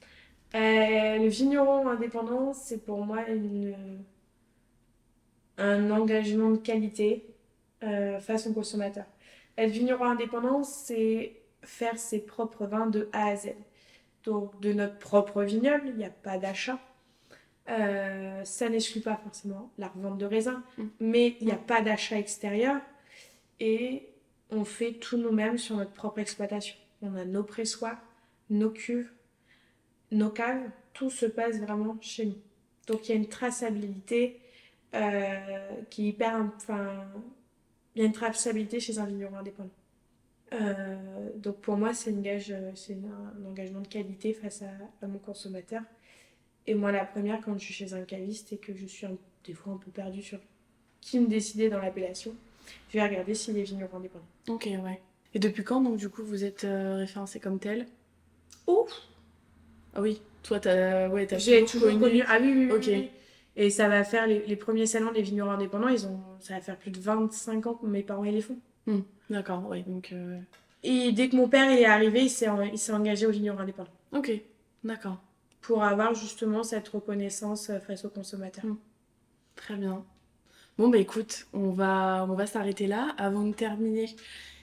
Euh, le vigneron indépendant, c'est pour moi une, un engagement de qualité euh, face au consommateur. Être vigneron indépendant, c'est faire ses propres vins de A à Z. Donc, de notre propre vignoble, il n'y a pas d'achat. Euh, ça n'exclut pas forcément la revente de raisins, Mm. mais il n'y a pas d'achat extérieur et on fait tout nous-mêmes sur notre propre exploitation. On a nos pressoirs, nos cuves, nos caves, tout se passe vraiment chez nous. Donc il y a une traçabilité euh, qui est hyper. Enfin, il y a une traçabilité chez un vigneron indépendant. Euh, donc pour moi, c'est un engagement de qualité face à, mon consommateur. Et moi, la première, quand je suis chez un caviste et que je suis un- des fois un peu perdue sur qui me décider dans l'appellation, je vais regarder s'il est vigneron indépendant. Ok, ouais. Et depuis quand, donc, du coup, vous êtes euh, référencé comme tel? Ouf Ah oui, toi, t'as ouais, t'as J'ai toujours connu. Ah oui, oui, oui, Ok. oui. Et ça va faire les, les premiers salons des vignerons indépendants, ils ont, ça va faire plus de 25 ans que mes parents ils les font. Hmm, D'accord, ouais, donc... euh, Et dès que mon père est arrivé, il s'est, il s'est engagé au vignerons indépendants Ok, d'accord. pour avoir justement cette reconnaissance euh, face aux consommateurs. Très bien. Bon, bah écoute, on va, on va s'arrêter là. Avant de terminer,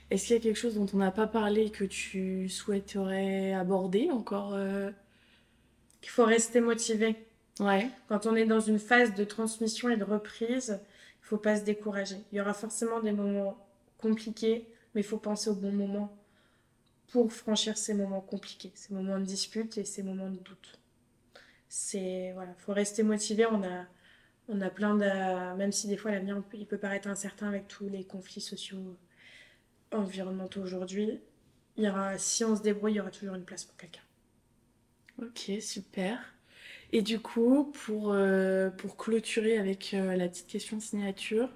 est-ce qu'il y a quelque chose dont on n'a pas parlé que tu souhaiterais aborder encore euh, qu'il faut rester motivé. Ouais. Quand on est dans une phase de transmission et de reprise, il faut pas se décourager. Il y aura forcément des moments compliqués, mais il faut penser au bon moment pour franchir ces moments compliqués, ces moments de dispute et ces moments de doute. C'est voilà, faut rester motivé. On a on a plein de même si des fois l'avenir il peut paraître incertain avec tous les conflits sociaux environnementaux aujourd'hui, il y aura si on se débrouille, il y aura toujours une place pour quelqu'un. Ok, super. Et du coup, pour, euh, pour clôturer avec euh, la petite question de signature,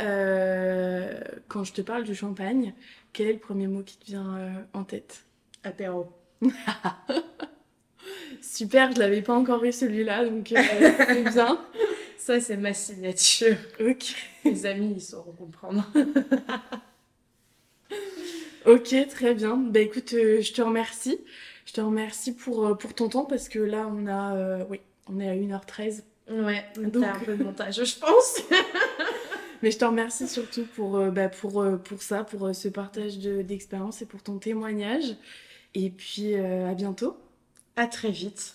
euh, quand je te parle du champagne, quel est le premier mot qui te vient en tête? Apéro. [LAUGHS] Super, je l'avais pas encore vu celui-là, donc [LAUGHS] c'est bien. Ça, c'est ma signature. Ok. Les amis, ils sauront comprendre. [LAUGHS] ok, très bien. Bah écoute, je te remercie. Je te remercie pour, euh, pour ton temps parce que là, on a, euh, oui, on est à 1h13. Ouais, donc un peu de [LAUGHS] montage, je pense. Mais je te remercie surtout pour, euh, bah, pour, pour ça, pour ce partage d'expérience et pour ton témoignage. Et puis, à bientôt. À très vite.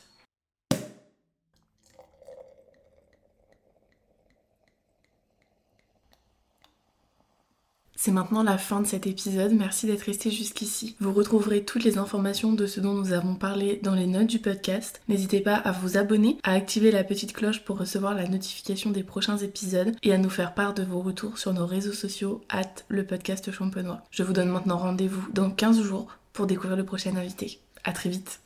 C'est maintenant la fin de cet épisode, merci d'être resté jusqu'ici. Vous retrouverez toutes les informations de ce dont nous avons parlé dans les notes du podcast. N'hésitez pas à vous abonner, à activer la petite cloche pour recevoir la notification des prochains épisodes et à nous faire part de vos retours sur nos réseaux sociaux, at le podcast champenois. Je vous donne maintenant rendez-vous dans 15 jours pour découvrir le prochain invité. À très vite